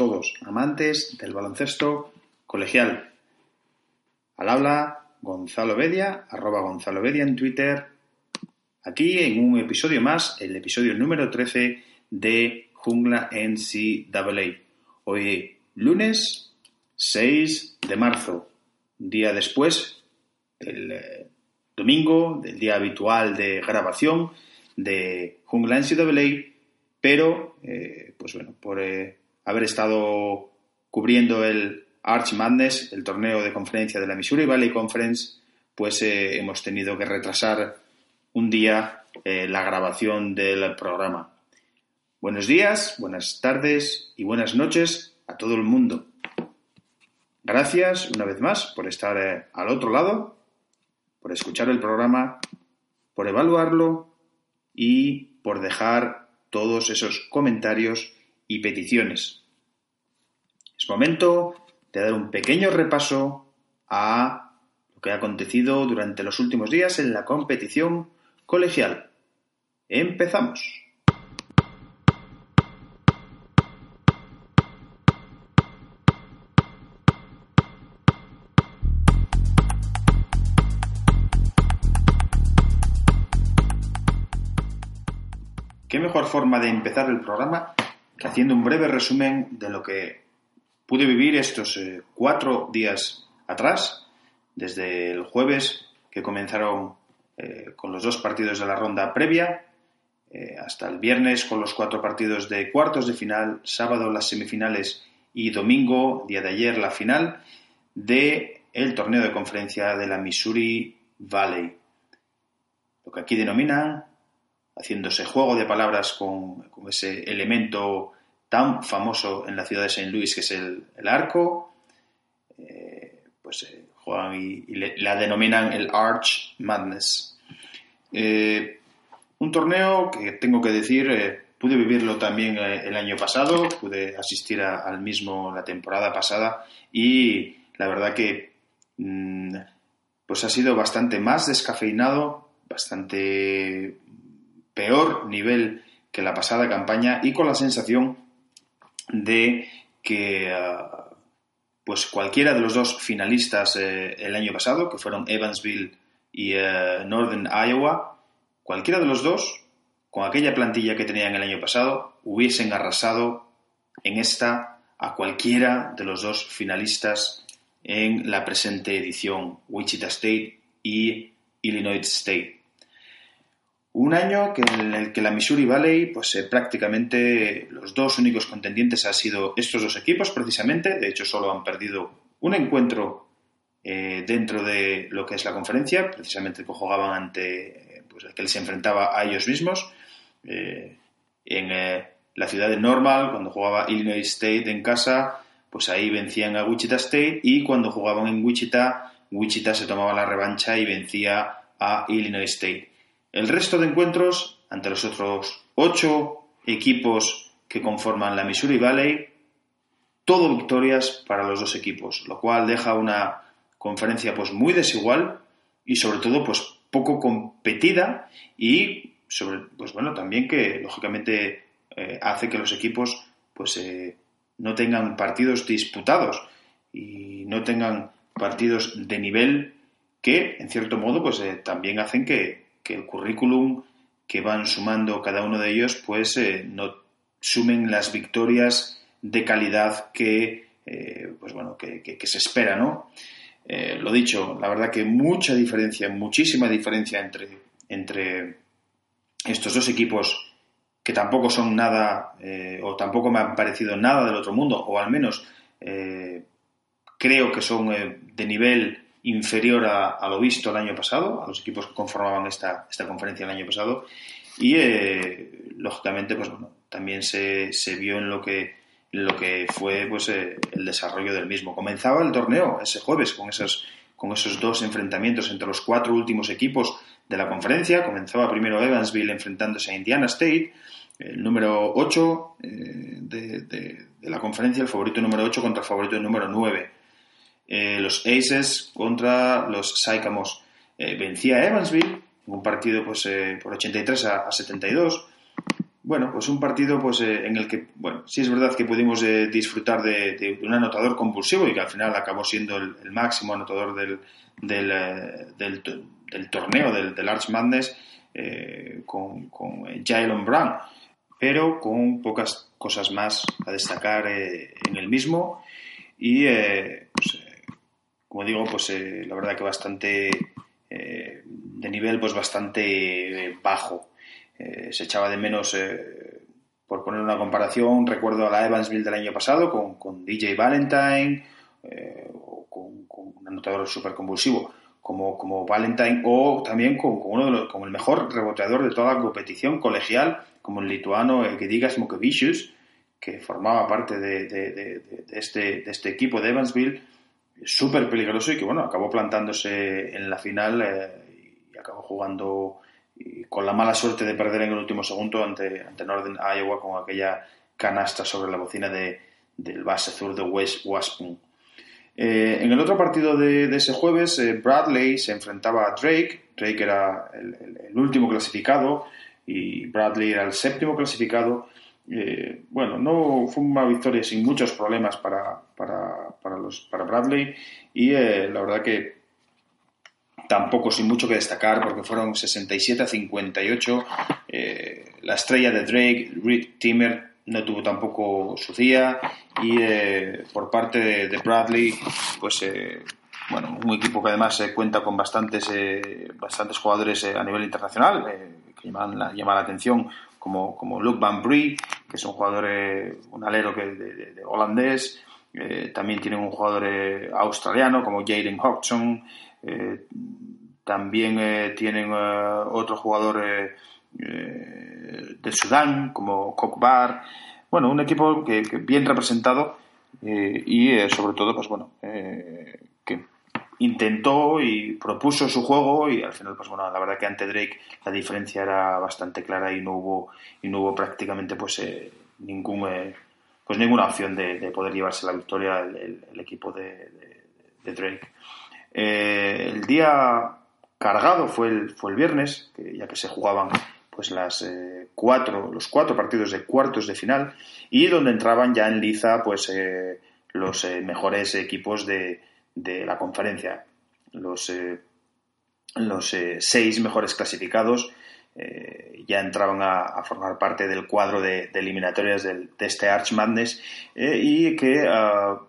Todos, amantes del baloncesto colegial. Al habla Gonzalo Bedia, arroba Gonzalo Bedia en Twitter. Aquí en un episodio más, el episodio número 13 de Jungla NCAA. Hoy lunes 6 de marzo, día después, el eh, domingo, del día habitual de grabación de Jungla NCAA, pero, eh, pues bueno, por eh, haber estado cubriendo el Arch Madness, el torneo de conferencia de la Missouri Valley Conference, pues eh, hemos tenido que retrasar un día la grabación del programa. Buenos días, buenas tardes y buenas noches a todo el mundo. Gracias una vez más por estar al otro lado, por escuchar el programa, por evaluarlo y por dejar todos esos comentarios y peticiones. Momento de dar un pequeño repaso a lo que ha acontecido durante los últimos días en la competición colegial. Empezamos. qué mejor forma de empezar el programa que haciendo un breve resumen de lo que pude vivir estos eh, cuatro días atrás, desde el jueves que comenzaron eh, con los dos partidos de la ronda previa, eh, hasta el viernes con los cuatro partidos de cuartos de final, sábado las semifinales y domingo, día de ayer, la final de el torneo de conferencia de la Missouri Valley. Lo que aquí denominan haciéndose juego de palabras con, ese elemento tan famoso en la ciudad de St. Louis que es el, arco, eh, pues eh, juegan y, la denominan el Arch Madness. Eh, un torneo que tengo que decir, pude vivirlo también el año pasado, pude asistir al mismo la temporada pasada y la verdad que mm, pues ha sido bastante más descafeinado, bastante peor nivel que la pasada campaña y con la sensación de que ah, pues cualquiera de los dos finalistas eh, el año pasado, que fueron Evansville y eh, Northern Iowa, cualquiera de los dos, con aquella plantilla que tenían el año pasado, hubiesen arrasado en esta a cualquiera de los dos finalistas en la presente edición, Wichita State y Illinois State. Un año que en el que la Missouri Valley, pues eh, prácticamente los dos únicos contendientes han sido estos dos equipos, precisamente. De hecho, solo han perdido un encuentro eh, dentro de lo que es la conferencia, precisamente que jugaban ante, pues el que les enfrentaba a ellos mismos. Eh, en la ciudad de Normal, cuando jugaba Illinois State en casa, pues ahí vencían a Wichita State y cuando jugaban en Wichita, Wichita se tomaba la revancha y vencía a Illinois State. El resto de encuentros, ante los otros ocho equipos que conforman la Missouri Valley, todo victorias para los dos equipos, lo cual deja una conferencia pues muy desigual y sobre todo pues poco competida y sobre pues bueno también que lógicamente eh, hace que los equipos pues eh, no tengan partidos disputados y no tengan partidos de nivel que en cierto modo pues eh, también hacen que, que el currículum que van sumando cada uno de ellos, pues eh, no sumen las victorias de calidad que, eh, pues bueno, que, se espera, ¿no? Eh, lo dicho, la verdad que mucha diferencia, muchísima diferencia entre, entre estos dos equipos que tampoco son nada, o tampoco me han parecido nada del otro mundo, o al menos creo que son de nivel inferior a, lo visto el año pasado, a los equipos que conformaban esta, esta conferencia el año pasado. Y eh, lógicamente, pues bueno, también se, se, vio en lo que, lo que fue pues, eh, el desarrollo del mismo. Comenzaba el torneo ese jueves con esos, con esos dos enfrentamientos entre los cuatro últimos equipos de la conferencia. Comenzaba primero Evansville enfrentándose a Indiana State, el número 8 eh, de, de, de, la conferencia, el favorito número 8 contra el favorito número 9. Eh, los Aces contra los Sycamores. Eh, vencía a Evansville un partido pues, eh, por 83 a, 72. bueno, pues un partido pues, eh, en el que, bueno, sí es verdad que pudimos eh, disfrutar de, un anotador compulsivo y que al final acabó siendo el, máximo anotador del, del, del, torneo, del, del Arch Madness, con, con Jalen Brown, pero con pocas cosas más a destacar en el mismo y, pues, como digo, pues la verdad que bastante de nivel pues bastante bajo. Eh, se echaba de menos, eh, por poner una comparación, recuerdo a la Evansville del año pasado con, DJ Valentine eh, con, un anotador súper convulsivo como, como Valentine o también con, uno de los, el mejor reboteador de toda la competición colegial como el lituano Gedigas Mokevicius que formaba parte de, este, de este equipo de Evansville súper peligroso y que bueno acabó plantándose en la final y acabó jugando con la mala suerte de perder en el último segundo ante, ante Northern Iowa con aquella canasta sobre la bocina de, del base sur de West Waspun. Eh, en el otro partido de, ese jueves, eh, Bradley se enfrentaba a Drake. Drake era el, último clasificado y Bradley era el séptimo clasificado. Eh, bueno, no fue una victoria sin muchos problemas para, para, para, los, para Bradley y la verdad que tampoco sin mucho que destacar porque fueron 67 a 58. Eh, la estrella de Drake, Reed Timmer, no tuvo tampoco su día y eh, por parte de, Bradley, pues eh, bueno, un equipo que además cuenta con bastantes, bastantes jugadores a nivel internacional que llaman la, la atención como, como Luke Van Brie, que es un jugador, un alero que, de, holandés, también tienen un jugador australiano como Jaden Hodgson, eh, también eh, tienen eh, otro jugador de Sudán, como Kokbar. Bueno, un equipo que, bien representado y sobre todo, pues bueno, que intentó y propuso su juego y al final, pues bueno, la verdad que ante Drake la diferencia era bastante clara y no hubo, y no hubo prácticamente pues ningún pues ninguna opción de, poder llevarse la victoria el, equipo de Drake. Eh, el día cargado fue el, fue el viernes, ya que se jugaban pues las eh, cuatro, los cuatro partidos de cuartos de final y donde entraban ya en liza pues eh, los mejores equipos de, de, la conferencia. Los, los seis mejores clasificados ya entraban a, formar parte del cuadro de, eliminatorias de este Arch Madness y que ah,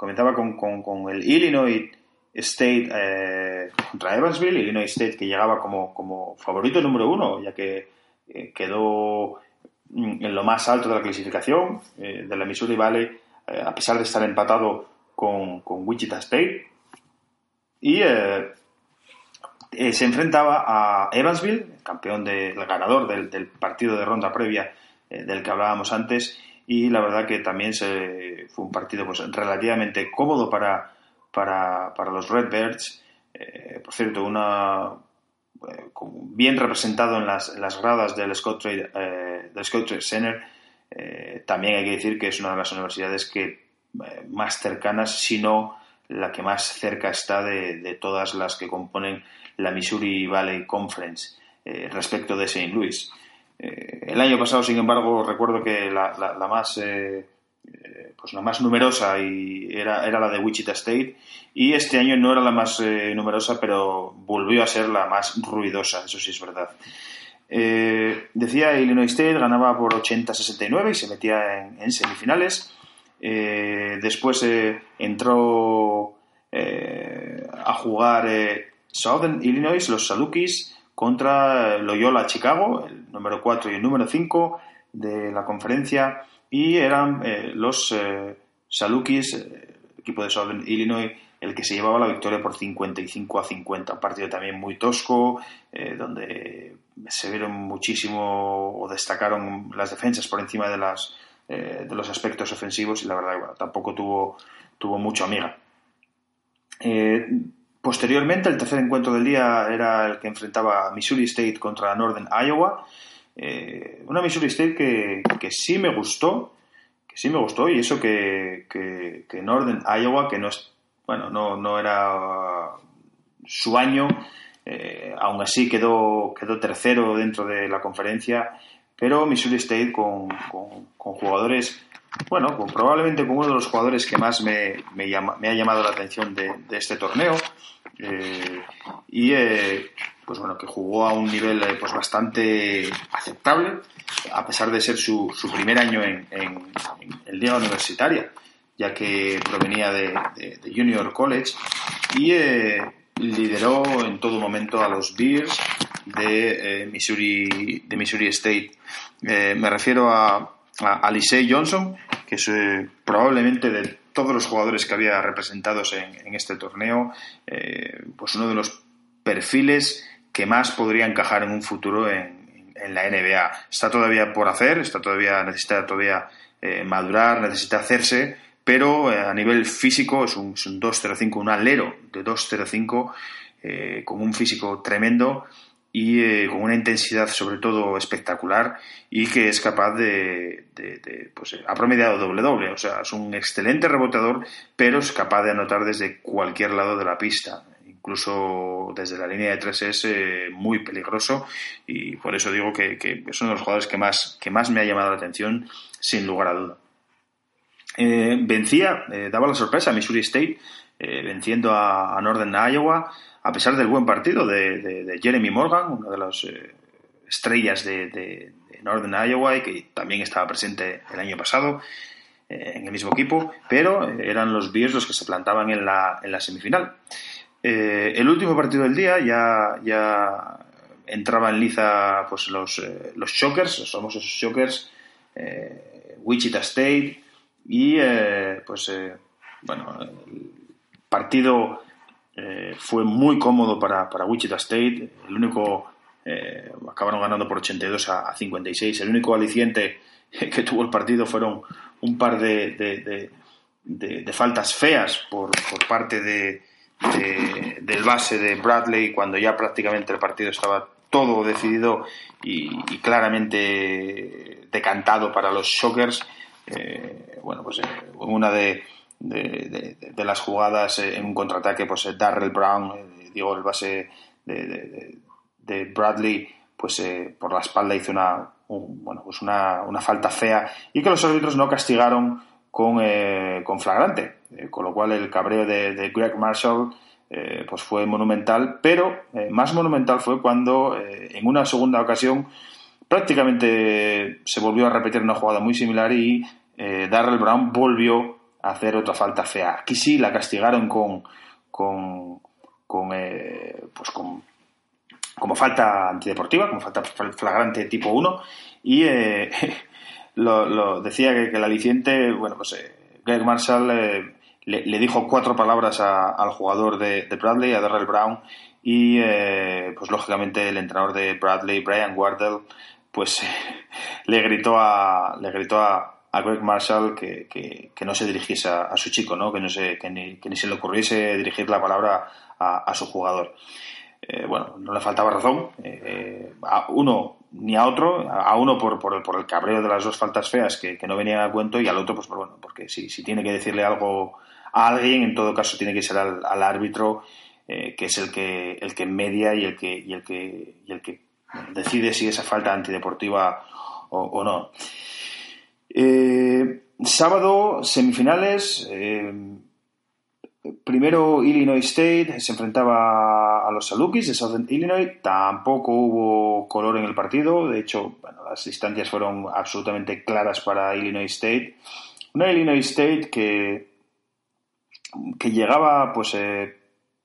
comentaba con, con, con el Illinois State eh, contra Evansville, Illinois State que llegaba como, como favorito número uno, ya que eh, quedó mm, en lo más alto de la clasificación eh, de la Missouri Valley, a pesar de estar empatado con, con Wichita State. Y se enfrentaba a Evansville, campeón del ganador del, del, partido de ronda previa del que hablábamos antes, y la verdad que también se, fue un partido pues, relativamente cómodo para, para, para los Redbirds. Eh, por cierto, una eh, bien representado en las, las gradas del Scott Trade, eh, del Scott Trade Center. también hay que decir que es una de las universidades que más cercanas, si no la que más cerca está de, de todas las que componen la Missouri Valley Conference respecto de St. Louis. el año pasado, sin embargo, recuerdo que la, la, la más eh, pues la más numerosa y era, era, la de Wichita State y este año no era la más eh, numerosa pero volvió a ser la más ruidosa, eso sí es verdad. Eh, decía Illinois State ganaba por 80-69 y se metía en, semifinales. Después entró a jugar Southern Illinois, los Salukis, contra Loyola Chicago, el número 4 y el número 5 de la conferencia y eran eh, los eh, Salukis, eh, el equipo de Southern Illinois, el que se llevaba la victoria por 55 a 50. Un partido también muy tosco, donde se vieron muchísimo o destacaron las defensas por encima de, las, de los aspectos ofensivos y la verdad tampoco tuvo, tuvo mucho amiga. posteriormente, el tercer encuentro del día era el que enfrentaba Missouri State contra Northern Iowa. Eh, una Missouri State que, que, sí me gustó, que sí me gustó, y eso que, que, Northern Iowa, que no es, bueno, no, no era su año, eh, aún así quedó, quedó tercero dentro de la conferencia, pero Missouri State con, con, jugadores, bueno, con, probablemente con uno de los jugadores que más me, me, me ha llamado la atención de, de este torneo. Eh, y eh, pues bueno, que jugó a un nivel eh, pues bastante aceptable, a pesar de ser su, su primer año en, en, el liga universitaria, ya que provenía de, Junior College y eh, lideró en todo momento a los Bears de, eh, Missouri, de Missouri State. me refiero a, a, Johnson, que es probablemente de todos los jugadores que había representados en, en este torneo, pues uno de los perfiles que más podría encajar en un futuro en, la NBA. Está todavía por hacer, está todavía, necesita todavía eh, madurar, necesita hacerse, pero eh, a nivel físico es un, 2.05, un alero de 2.05, eh, con un físico tremendo y con una intensidad sobre todo espectacular y que es capaz de, pues ha promediado doble doble, o sea, es un excelente reboteador, pero es capaz de anotar desde cualquier lado de la pista. Incluso desde la línea de tres es eh, muy peligroso y por eso digo que, es uno de los jugadores que más, que más me ha llamado la atención sin lugar a duda. Eh, vencía, eh, daba la sorpresa a Missouri State, venciendo a, Northern Iowa, a pesar del buen partido de, Jeremy Morgan, una de las estrellas de, Northern Iowa y que también estaba presente el año pasado en el mismo equipo, pero eran los Bears los que se plantaban en la, en la semifinal. Eh, el último partido del día ya, ya entraba en liza pues, los, eh, los Shockers, los famosos Shockers, eh, Wichita State, y pues bueno, el partido fue muy cómodo para, para, Wichita State, el único, acabaron ganando por 82 a, 56, el único aliciente que tuvo el partido fueron un par de, de faltas feas por, por parte de, del base de Bradley cuando ya prácticamente el partido estaba todo decidido y, claramente decantado para los Shockers. Eh, bueno, pues eh, una de, de, las jugadas en un contraataque, pues eh, Darrell Brown, digo, el base de, Bradley, pues por la espalda hizo una, bueno, pues una, una falta fea y que los árbitros no castigaron con, eh, con flagrante, eh, con lo cual el cabreo de, Greg Marshall eh, pues fue monumental, pero más monumental fue cuando en una segunda ocasión prácticamente se volvió a repetir una jugada muy similar y Darrell Brown volvió hacer otra falta fea. Aquí sí la castigaron con, con, con pues con como falta antideportiva, como falta flagrante tipo 1 y lo, decía que, el aliciente, bueno, pues eh, Greg Marshall eh, le, dijo cuatro palabras al jugador de, Bradley, a Darrell Brown, y eh, pues lógicamente el entrenador de Bradley, Brian Wardell, pues le gritó a, le gritó a, Greg Marshall que, que, no se dirigiese a, su chico, ¿no? Que, no se, que, ni, que ni se le ocurriese dirigir la palabra a, su jugador. bueno, no le faltaba razón. a uno ni a otro, a uno por, por, el, por el cabreo de las dos faltas feas que, no venían a cuento y al otro, pues bueno, porque si, si tiene que decirle algo a alguien, en todo caso tiene que ser al, árbitro, eh, que es el que, el que media y el que, y el que, y el que decide si esa falta antideportiva o, no. Eh, sábado, semifinales. Eh, Primero Illinois State se enfrentaba a los Salukis de Southern Illinois. Tampoco hubo color en el partido. De hecho, las distancias fueron absolutamente claras para Illinois State. Una Illinois State que, que llegaba, pues, eh,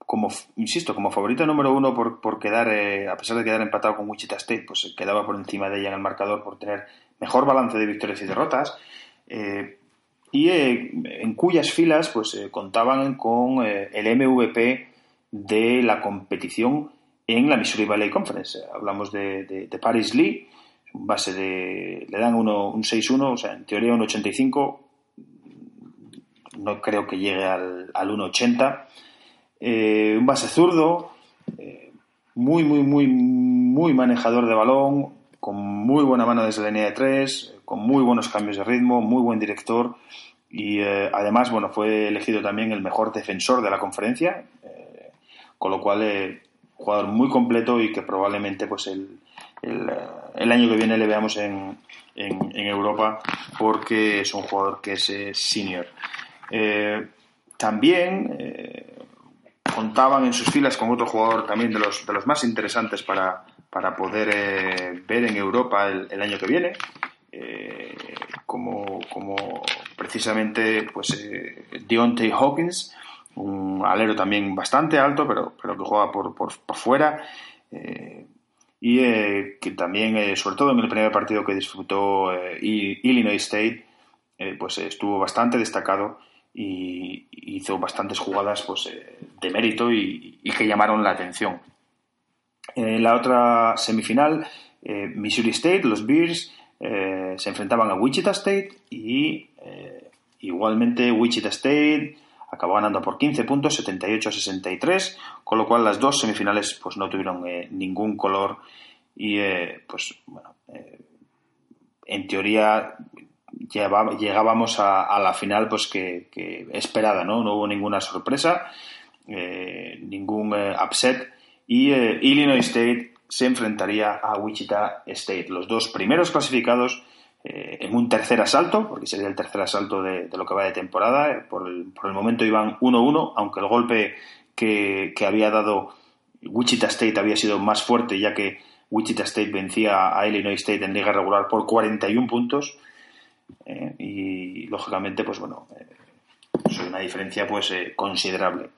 como, insisto, como favorita número uno por, quedar, eh, a pesar de quedar empatado con Wichita State, pues quedaba por encima de ella en el marcador por tener mejor balance de victorias y derrotas. Eh, y eh, en cuyas filas pues eh, contaban con el MVP de la competición en la Missouri Valley Conference. Hablamos de, Paris Lee, base de. le dan uno, un 6-1, o sea, en teoría un 85, no creo que llegue al, al 1,80. Un base zurdo, muy, muy, muy, muy manejador de balón, con muy buena mano desde la línea de tres, con muy buenos cambios de ritmo, muy buen director y eh, además, bueno, fue elegido también el mejor defensor de la conferencia, eh, con lo cual eh, jugador muy completo y que probablemente pues el, el, año que viene le veamos en, en, Europa porque es un jugador que es senior. también contaban en sus filas con otro jugador también de los, de los más interesantes para, para poder eh, ver en Europa el, año que viene, eh, como, como, precisamente pues, eh, Deontay Hawkins, un alero también bastante alto, pero, pero que juega por, por, fuera. y que también, sobre todo en el primer partido que disfrutó Illinois State, pues estuvo bastante destacado y hizo bastantes jugadas pues, de mérito y, que llamaron la atención. En la otra semifinal, eh, Missouri State, los Bears, eh, se enfrentaban a Wichita State y eh, igualmente Wichita State acabó ganando por 15 puntos, 78 a 63, con lo cual las dos semifinales pues no tuvieron ningún color y pues bueno, en teoría llegábamos a, la final pues que, esperada, ¿no? No hubo ninguna sorpresa, eh, ningún eh, upset y eh, Illinois State se enfrentaría a Wichita State, los dos primeros clasificados en un tercer asalto, porque sería el tercer asalto de, lo que va de temporada. Por el, por el momento iban 1-1, aunque el golpe que, que había dado Wichita State había sido más fuerte, ya que Wichita State vencía a Illinois State en liga regular por 41 puntos. Eh, y lógicamente, pues bueno, eh, es una diferencia pues eh, considerable.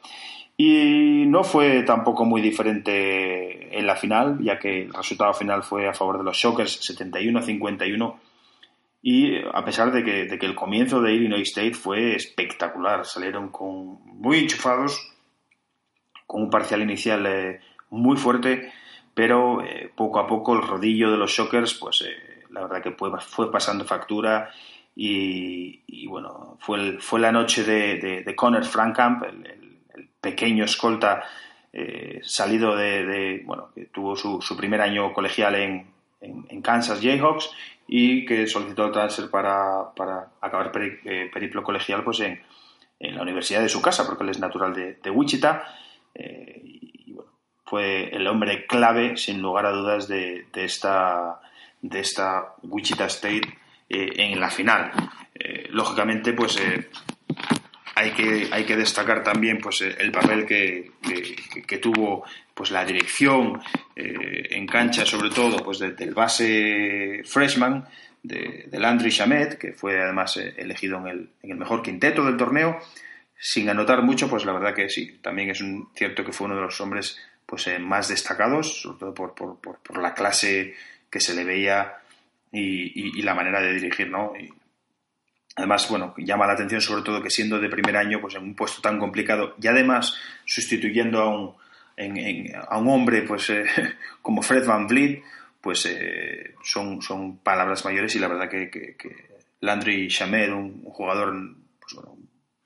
Y no fue tampoco muy diferente en la final, ya que el resultado final fue a favor de los Shockers 71-51. Y a pesar de que, de que, el comienzo de Illinois State fue espectacular, salieron con muy enchufados, con un parcial inicial muy fuerte, pero poco a poco el rodillo de los Shockers pues la verdad que fue, pasando factura y, bueno, fue, fue la noche de, Connor Frankamp, el, pequeño escolta eh, salido de, bueno, que tuvo su, primer año colegial en, en, Kansas Jayhawks y que solicitó el transfer para, para acabar eh, periplo colegial pues en, en, la universidad de su casa, porque él es natural de, Wichita. Eh, y, bueno, fue el hombre clave, sin lugar a dudas, de esta de esta Wichita State eh, en la final. Eh, lógicamente, pues eh, hay, que, hay que destacar también pues, el papel que, que, tuvo pues, la dirección en cancha, sobre todo pues, del base freshman, de, de Landry Shamet, que fue además elegido en el, en el mejor quinteto del torneo. Sin anotar mucho, pues la verdad que sí, también es un, cierto que fue uno de los hombres pues, más destacados, sobre todo por, por, por la clase que se le veía y, la manera de dirigir, ¿no? además, bueno, llama la atención sobre todo que siendo de primer año, pues en un puesto tan complicado y además sustituyendo a un, a un hombre pues eh, como Fred Van Vliet, pues eh, son, son palabras mayores y la verdad que, Landry Shamed, un, jugador, pues bueno,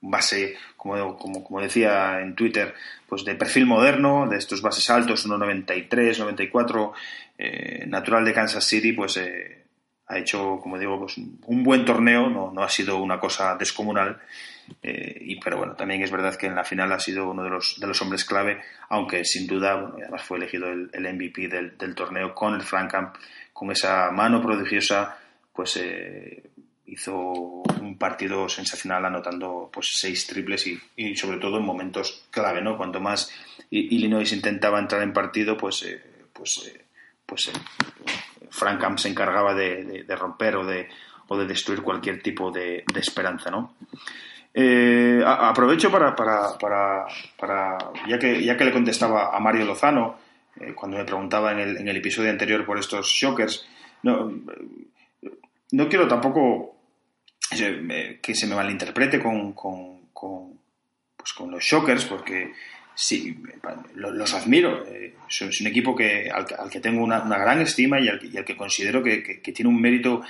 base, como, como, como, decía en Twitter, pues de perfil moderno, de estos bases altos, 1,93, 94, eh, natural de Kansas City, pues eh, ha hecho, como digo, pues un buen torneo, no, no ha sido una cosa descomunal, eh, y, pero bueno, también es verdad que en la final ha sido uno de los, de los hombres clave, aunque sin duda, bueno, además fue elegido el, MVP del, torneo con el Frank Camp, con esa mano prodigiosa, pues hizo un partido sensacional anotando pues seis triples y, sobre todo en momentos clave, ¿no? Cuanto más Illinois intentaba entrar en partido, pues eh, pues eh, pues eh, se encargaba de, romper o de, o de destruir cualquier tipo de, esperanza, ¿no? aprovecho para, para, para, para, ya que ya que le contestaba a Mario Lozano cuando me preguntaba en el, en el episodio anterior por estos shockers, no, no quiero tampoco que se me malinterprete con, con, con, pues con los Shockers, porque sí, los, admiro. Eh, es un equipo que, al, que tengo una, gran estima y al, que considero que, tiene un mérito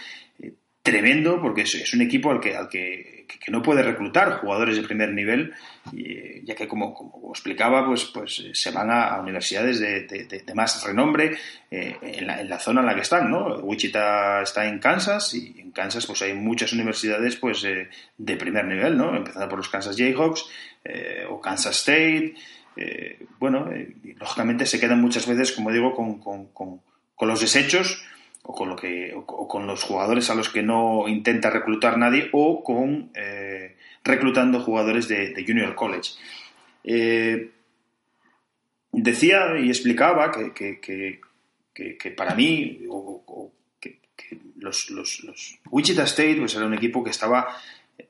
eh, tremendo, porque es, un equipo al que, al que que, no puede reclutar jugadores de primer nivel, y, ya que como, como, explicaba, pues, pues se van a, universidades de, de, más renombre eh, en, la, en, la, zona en la que están, ¿no? Wichita está en Kansas y en Kansas pues hay muchas universidades pues eh, de primer nivel, ¿no? Empezando por los Kansas Jayhawks eh, o Kansas State, bueno, lógicamente se quedan muchas veces, como digo, con, con, con con los desechos o con, lo que, con los jugadores a los que no intenta reclutar nadie o con eh, reclutando jugadores de, Junior College. Eh, decía y explicaba que, para mí, que, los, Wichita State pues era un equipo que estaba,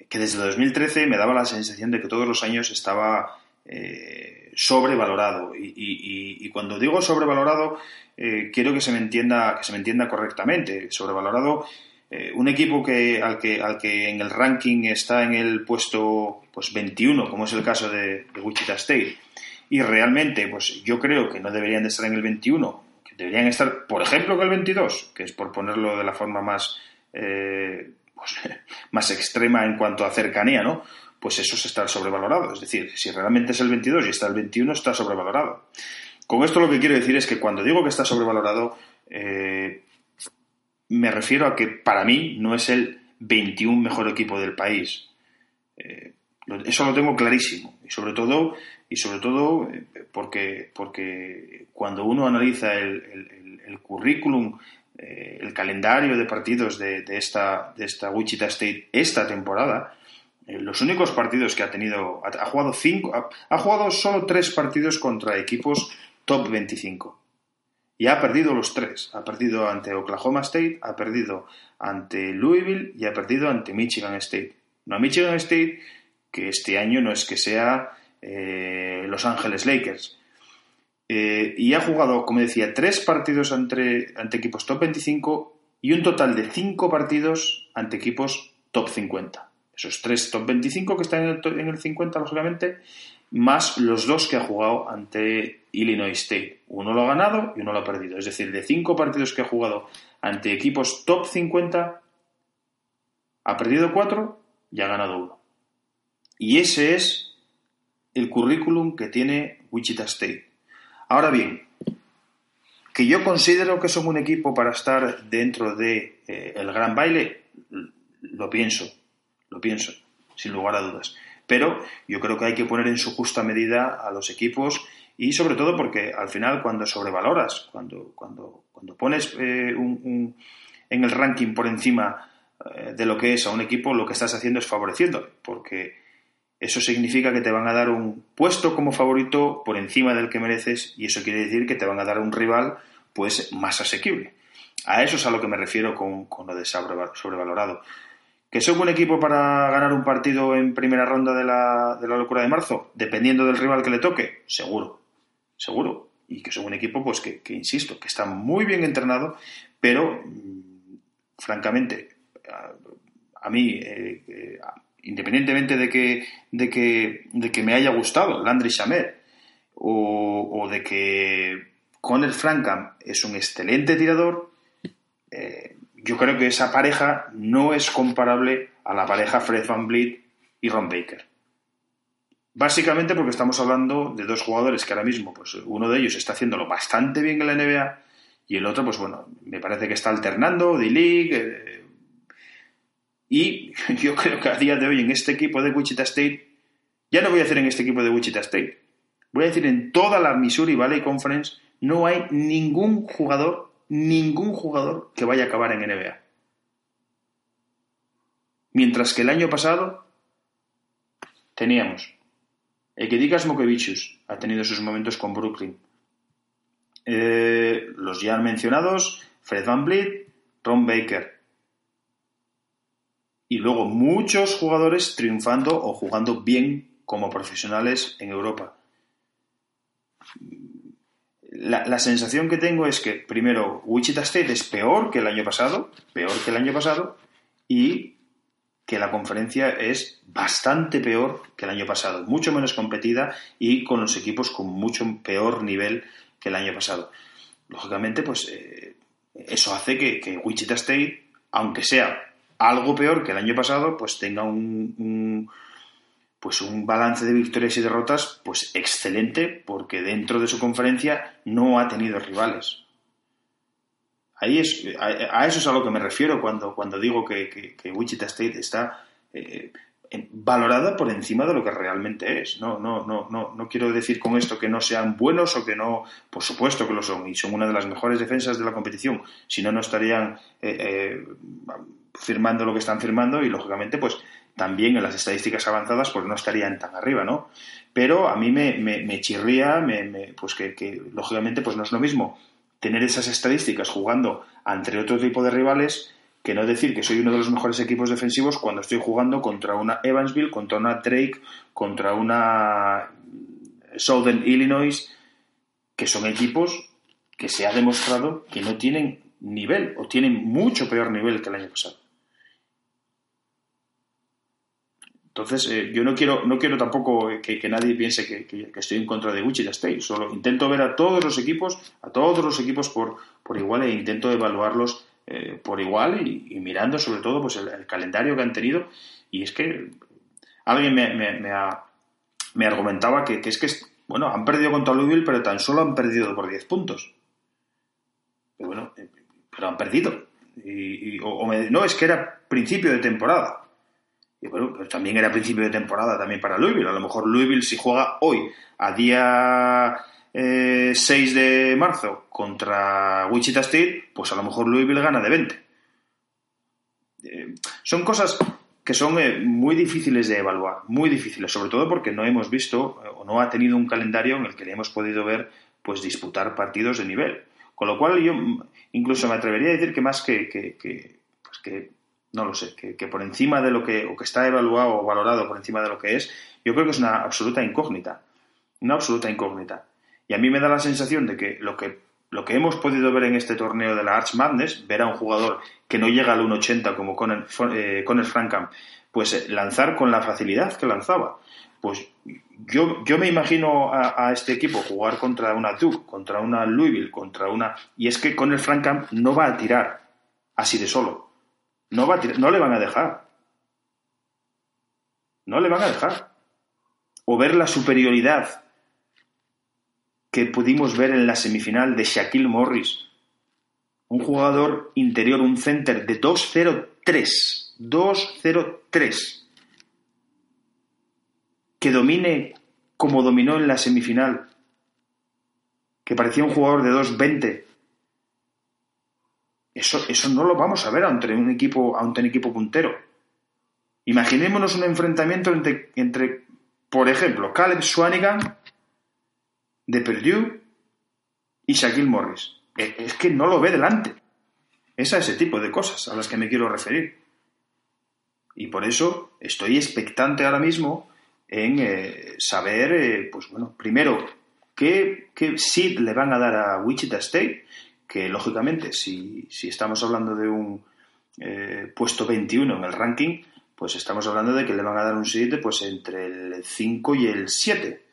que desde 2013 me daba la sensación de que todos los años estaba eh, sobrevalorado. Y, cuando digo sobrevalorado, eh, quiero que se me entienda, que se me entienda correctamente. Sobrevalorado, eh, un equipo que al, que al que en el ranking está en el puesto pues 21, como es el caso de, de Wichita State, y realmente, pues yo creo que no deberían de estar en el 21, que deberían estar, por ejemplo, en el 22, que es por ponerlo de la forma más, pues, más extrema en cuanto a cercanía, ¿no? Pues eso es estar sobrevalorado. Es decir, si realmente es el 22 y está el 21, está sobrevalorado. Con esto lo que quiero decir es que cuando digo que está sobrevalorado, eh, me refiero a que para mí no es el 21 mejor equipo del país. Eh, eso lo tengo clarísimo. Y sobre todo, y sobre todo eh, porque, porque cuando uno analiza el, currículum, el calendario de partidos de, esta, de esta Wichita State esta temporada, los únicos partidos que ha tenido, ha, jugado cinco, ha, jugado solo tres partidos contra equipos top 25. Y ha perdido los tres. Ha perdido ante Oklahoma State, ha perdido ante Louisville y ha perdido ante Michigan State. No Michigan State, que este año no es que sea eh, Los Ángeles Lakers. Eh, y ha jugado, como decía, tres partidos ante equipos top 25 y un total de cinco partidos ante equipos top 50 esos tres top 25 que están en el, 50, lógicamente, más los dos que ha jugado ante Illinois State. Uno lo ha ganado y uno lo ha perdido. Es decir, de cinco partidos que ha jugado ante equipos top 50, ha perdido cuatro y ha ganado uno. Y ese es el currículum que tiene Wichita State. Ahora bien, que yo considero que son un equipo para estar dentro de eh, gran baile, lo pienso lo pienso, sin lugar a dudas. Pero yo creo que hay que poner en su justa medida a los equipos y sobre todo porque al final cuando sobrevaloras, cuando, cuando, cuando pones eh, un, en el ranking por encima eh, de lo que es a un equipo, lo que estás haciendo es favoreciendo, porque eso significa que te van a dar un puesto como favorito por encima del que mereces y eso quiere decir que te van a dar un rival pues más asequible. A eso es a lo que me refiero con, con lo de sobrevalorado. ¿Que son un equipo para ganar un partido en primera ronda de la, de la locura de marzo? Dependiendo del rival que le toque, seguro, seguro. Y que son un equipo, pues que, insisto, que está muy bien entrenado, pero mm, francamente, a, mí, eh, eh, independientemente de que, de, que, de que me haya gustado Landry Chamer o, de que Conner Frankham es un excelente tirador, eh, yo creo que esa pareja no es comparable a la pareja Fred Van Vliet y Ron Baker. Básicamente porque estamos hablando de dos jugadores que ahora mismo, pues uno de ellos está haciéndolo bastante bien en la NBA y el otro, pues bueno, me parece que está alternando, D-League. Eh, y yo creo que a día de hoy en este equipo de Wichita State, ya no voy a decir en este equipo de Wichita State, voy a decir en toda la Missouri Valley Conference, no hay ningún jugador ningún jugador que vaya a acabar en NBA. Mientras que el año pasado teníamos Ekedikas Mokevicius, ha tenido sus momentos con Brooklyn. Eh, los ya mencionados, Fred Van Vliet, Ron Baker. Y luego muchos jugadores triunfando o jugando bien como profesionales en Europa la, sensación que tengo es que, primero, Wichita State es peor que el año pasado, peor que el año pasado, y que la conferencia es bastante peor que el año pasado, mucho menos competida y con los equipos con mucho peor nivel que el año pasado. Lógicamente, pues eh, eso hace que, Wichita State, aunque sea algo peor que el año pasado, pues tenga un pues un balance de victorias y derrotas pues excelente porque dentro de su conferencia no ha tenido rivales. Ahí es, a, eso es a lo que me refiero cuando, cuando digo que, Wichita State está, eh, valorada por encima de lo que realmente es. No, no, no, no, no quiero decir con esto que no sean buenos o que no, por supuesto que lo son, y son una de las mejores defensas de la competición. Si no, no estarían eh, eh, firmando lo que están firmando y, lógicamente, pues también en las estadísticas avanzadas pues no estarían tan arriba, ¿no? Pero a mí me, me, chirría, me, pues que, que, lógicamente pues no es lo mismo tener esas estadísticas jugando ante otro tipo de rivales que no decir que soy uno de los mejores equipos defensivos cuando estoy jugando contra una Evansville, contra una Drake, contra una Southern Illinois, que son equipos que se ha demostrado que no tienen nivel o tienen mucho peor nivel que el año pasado. Entonces, eh, yo no quiero, no quiero tampoco que, nadie piense que, estoy en contra de Wichita State. Solo intento ver a todos los equipos, a todos los equipos por, por igual e intento evaluarlos eh, por igual y, mirando sobre todo pues el, calendario que han tenido. Y es que alguien me, me, argumentaba que, es que, bueno, han perdido contra Louisville, pero tan solo han perdido por 10 puntos. Pero bueno, eh, pero han perdido. Y, o, no, es que era principio de temporada. Y bueno, pues también era principio de temporada también para Louisville. A lo mejor Louisville si juega hoy, a día 6 eh, de marzo contra Wichita State, pues a lo mejor Louisville gana de 20. Eh, son cosas que son eh, muy difíciles de evaluar, muy difíciles, sobre todo porque no hemos visto o no ha tenido un calendario en el que le hemos podido ver pues disputar partidos de nivel. Con lo cual yo incluso me atrevería a decir que más que, pues que no lo sé, que, por encima de lo que, o que está evaluado o valorado por encima de lo que es, yo creo que es una absoluta incógnita. Una absoluta incógnita. Y a mí me da la sensación de que lo que, lo que hemos podido ver en este torneo de la Arch Madness, ver a un jugador que no llega al 1.80 como con el, eh, con el Frankham, pues eh, lanzar con la facilidad que lanzaba. Pues yo, yo me imagino a, este equipo jugar contra una Duke, contra una Louisville, contra una... Y es que con el Frankham no va a tirar así de solo. No, va a no le van a dejar. No le van a dejar. O ver la superioridad que pudimos ver en la semifinal de Shaquille Morris. Un jugador interior, un center de 2-0-3. 2-0-3. Que domine como dominó en la semifinal. Que parecía un jugador de 2-20. Eso, eso no lo vamos a ver ante un equipo, ante un equipo puntero. Imaginémonos un enfrentamiento entre, entre por ejemplo, Caleb Swanigan de Purdue y Shaquille Morris. E, es que no lo ve delante. Es a ese tipo de cosas a las que me quiero referir. Y por eso estoy expectante ahora mismo en eh, saber, eh, pues bueno, primero, qué, qué seed le van a dar a Wichita State, que lógicamente, si, estamos hablando de un eh, puesto 21 en el ranking, pues estamos hablando de que le van a dar un seed pues, entre el 5 y el 7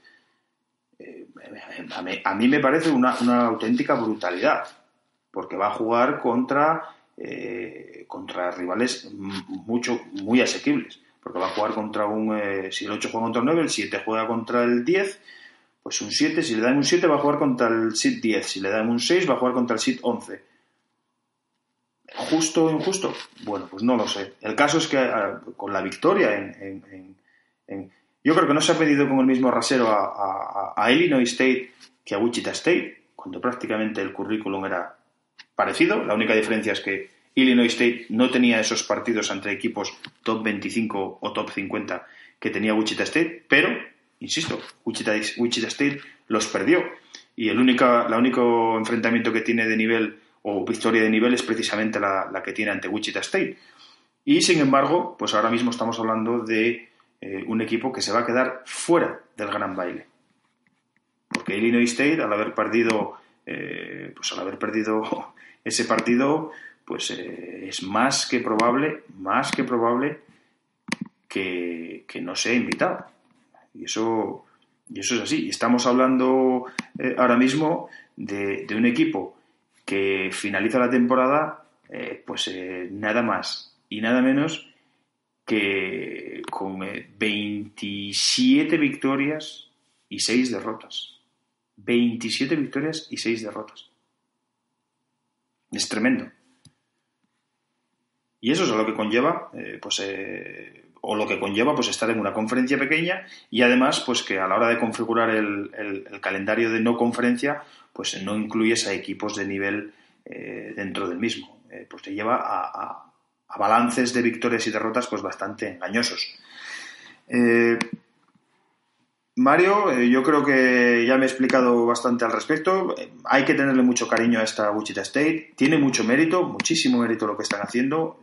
a mí, me parece una, auténtica brutalidad, porque va a jugar contra, eh, contra rivales mucho, muy asequibles, porque va a jugar contra un, eh, si el 8 juega contra el 9, el 7 juega contra el 10, pues un 7, si le dan un 7 va a jugar contra el SIT 10, si le dan un 6 va a jugar contra el SIT 11. ¿Justo o injusto? Bueno, pues no lo sé. El caso es que ah, con la victoria en yo creo que no se ha pedido con el mismo rasero a, Illinois State que a Wichita State, cuando prácticamente el currículum era parecido. La única diferencia es que Illinois State no tenía esos partidos entre equipos top 25 o top 50 que tenía Wichita State, pero, insisto, Wichita, State los perdió. Y el único, la único enfrentamiento que tiene de nivel o victoria de nivel es precisamente la, la que tiene ante Wichita State. Y sin embargo, pues ahora mismo estamos hablando de eh, un equipo que se va a quedar fuera del gran baile. Porque Illinois State, al haber perdido, eh, pues al haber perdido ese partido, pues eh, es más que probable, más que probable que, no sea invitado. Y eso, y eso es así. Estamos hablando ahora mismo de, de, un equipo que finaliza la temporada, pues nada más y nada menos que con 27 eh, victorias y 6 derrotas. 27 victorias y 6 derrotas. Es tremendo. Y eso es lo que conlleva, eh, pues, eh, o lo que conlleva pues estar en una conferencia pequeña y además pues que a la hora de configurar el, calendario de no conferencia pues no incluyes a equipos de nivel eh, dentro del mismo. Eh, pues te lleva a, a, balances de victorias y derrotas pues bastante engañosos. Eh, Mario, yo creo que ya me he explicado bastante al respecto. Hay que tenerle mucho cariño a esta Wichita State. Tiene mucho mérito, muchísimo mérito lo que están haciendo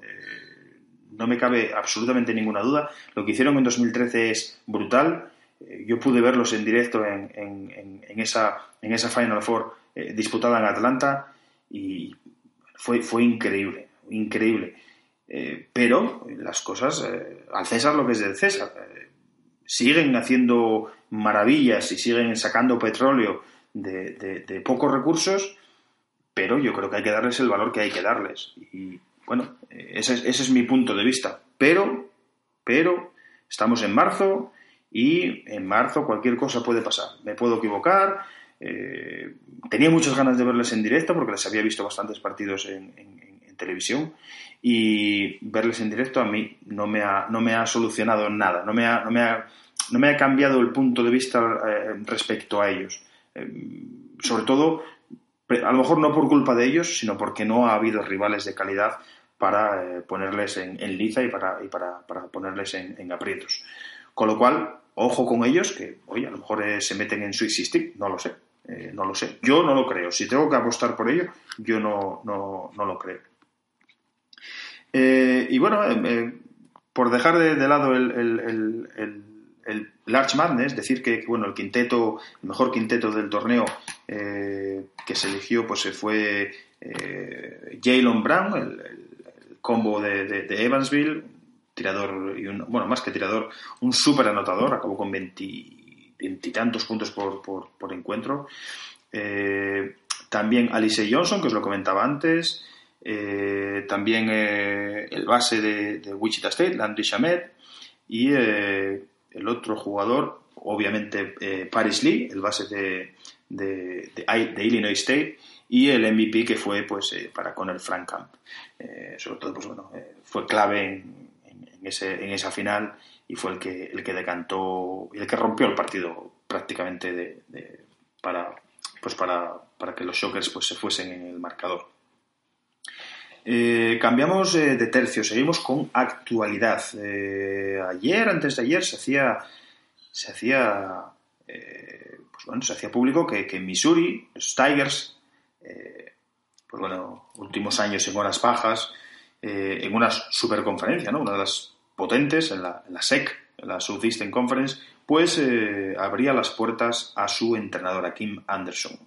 no me cabe absolutamente ninguna duda. Lo que hicieron en 2013 es brutal. Eh, yo pude verlos en directo en, esa, Final Four eh, disputada en Atlanta y fue, increíble, increíble. Eh, pero las cosas, al César lo que es del César, siguen haciendo maravillas y siguen sacando petróleo de, pocos recursos, pero yo creo que hay que darles el valor que hay que darles. Bueno, ese es, ese es mi punto de vista. Pero, pero, estamos en marzo y en marzo cualquier cosa puede pasar. Me puedo equivocar. Eh, tenía muchas ganas de verles en directo porque les había visto bastantes partidos en, televisión y verles en directo a mí no me ha, no me ha solucionado nada, no me ha, no me ha, no me ha cambiado el punto de vista eh, respecto a ellos. Eh, sobre todo, a lo mejor no por culpa de ellos, sino porque no ha habido rivales de calidad para eh, ponerles en, liza y para, y para, ponerles en, aprietos. Con lo cual, ojo con ellos, que, oye, a lo mejor eh, se meten en su Stick, no lo sé, eh, no lo sé. Yo no lo creo. Si tengo que apostar por ello, yo no, no, no lo creo. y bueno, por dejar de, lado el, el, el, el, Large Madness, decir que, bueno, el quinteto, el mejor quinteto del torneo que se eligió, pues se fue Jalen Brown, el, combo de, Evansville, tirador y un, bueno, más que tirador, un súper anotador, acabó con veintitantos puntos por, encuentro. Eh, también Alice Johnson, que os lo comentaba antes. Eh, también eh, el base de, Wichita State, Landry Shamet. Y el otro jugador, obviamente Paris Lee, el base de, de Illinois State y el MVP que fue pues eh, para Conor Frank Camp. Eh, sobre todo, pues bueno, eh, fue clave en, ese, en, esa final y fue el que, el que decantó el que rompió el partido prácticamente de, para, pues para, para, que los Shockers pues, se fuesen en el marcador. cambiamos de tercio, seguimos con actualidad. ayer, antes de ayer, se hacía, se hacía, pues bueno, se hacía público que, que en Missouri, los Tigers eh, pues bueno, últimos años en horas bajas, eh, en una superconferencia, ¿no? Una de las potentes, en la, SEC, en la Southeastern Conference, pues eh, abría las puertas a su entrenador, a Kim Anderson.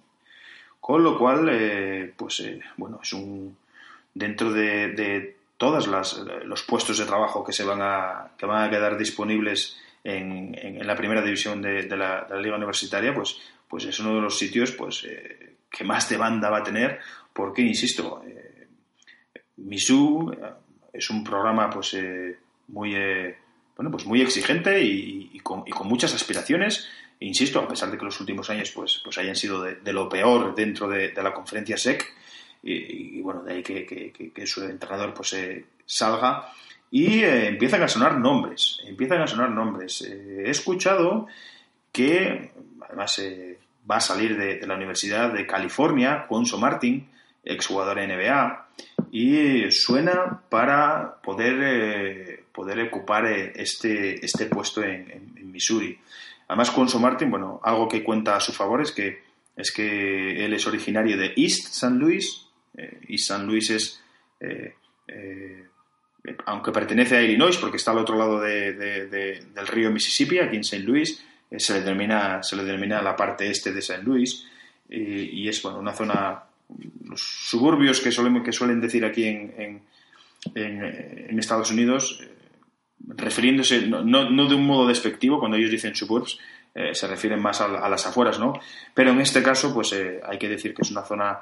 Con lo cual, pues bueno, es un. dentro de, todos los puestos de trabajo que se van a, que van a quedar disponibles en, en, la primera división de, la, liga universitaria, pues, pues es uno de los sitios pues, que más demanda va a tener, porque, insisto, eh, Misu eh, es un programa pues eh, muy bueno pues muy exigente y, con, muchas aspiraciones. E insisto, a pesar de que los últimos años pues, pues hayan sido de, lo peor dentro de, la conferencia SEC, y, bueno, de ahí que, su entrenador pues salga y empiezan a sonar nombres, empiezan a sonar nombres. he escuchado que, además, va a salir de, la Universidad de California, Conso Martin, exjugador NBA, y suena para poder, eh, poder ocupar eh, este, este puesto en, Missouri. Además, Conso Martin, bueno, algo que cuenta a su favor es que, es que él es originario de East St. Louis. Eh, East St. Louis es, aunque pertenece a Illinois, porque está al otro lado del río Mississippi, aquí en St. Louis, eh, se le denomina, se le denomina la parte este de San Luis y, es bueno, una zona, los suburbios que, suelen, que suelen decir aquí en, en, Estados Unidos, eh, refiriéndose no, no, de un modo despectivo, cuando ellos dicen suburbs, eh, se refieren más a, las afueras, ¿no? Pero en este caso, pues hay que decir que es una zona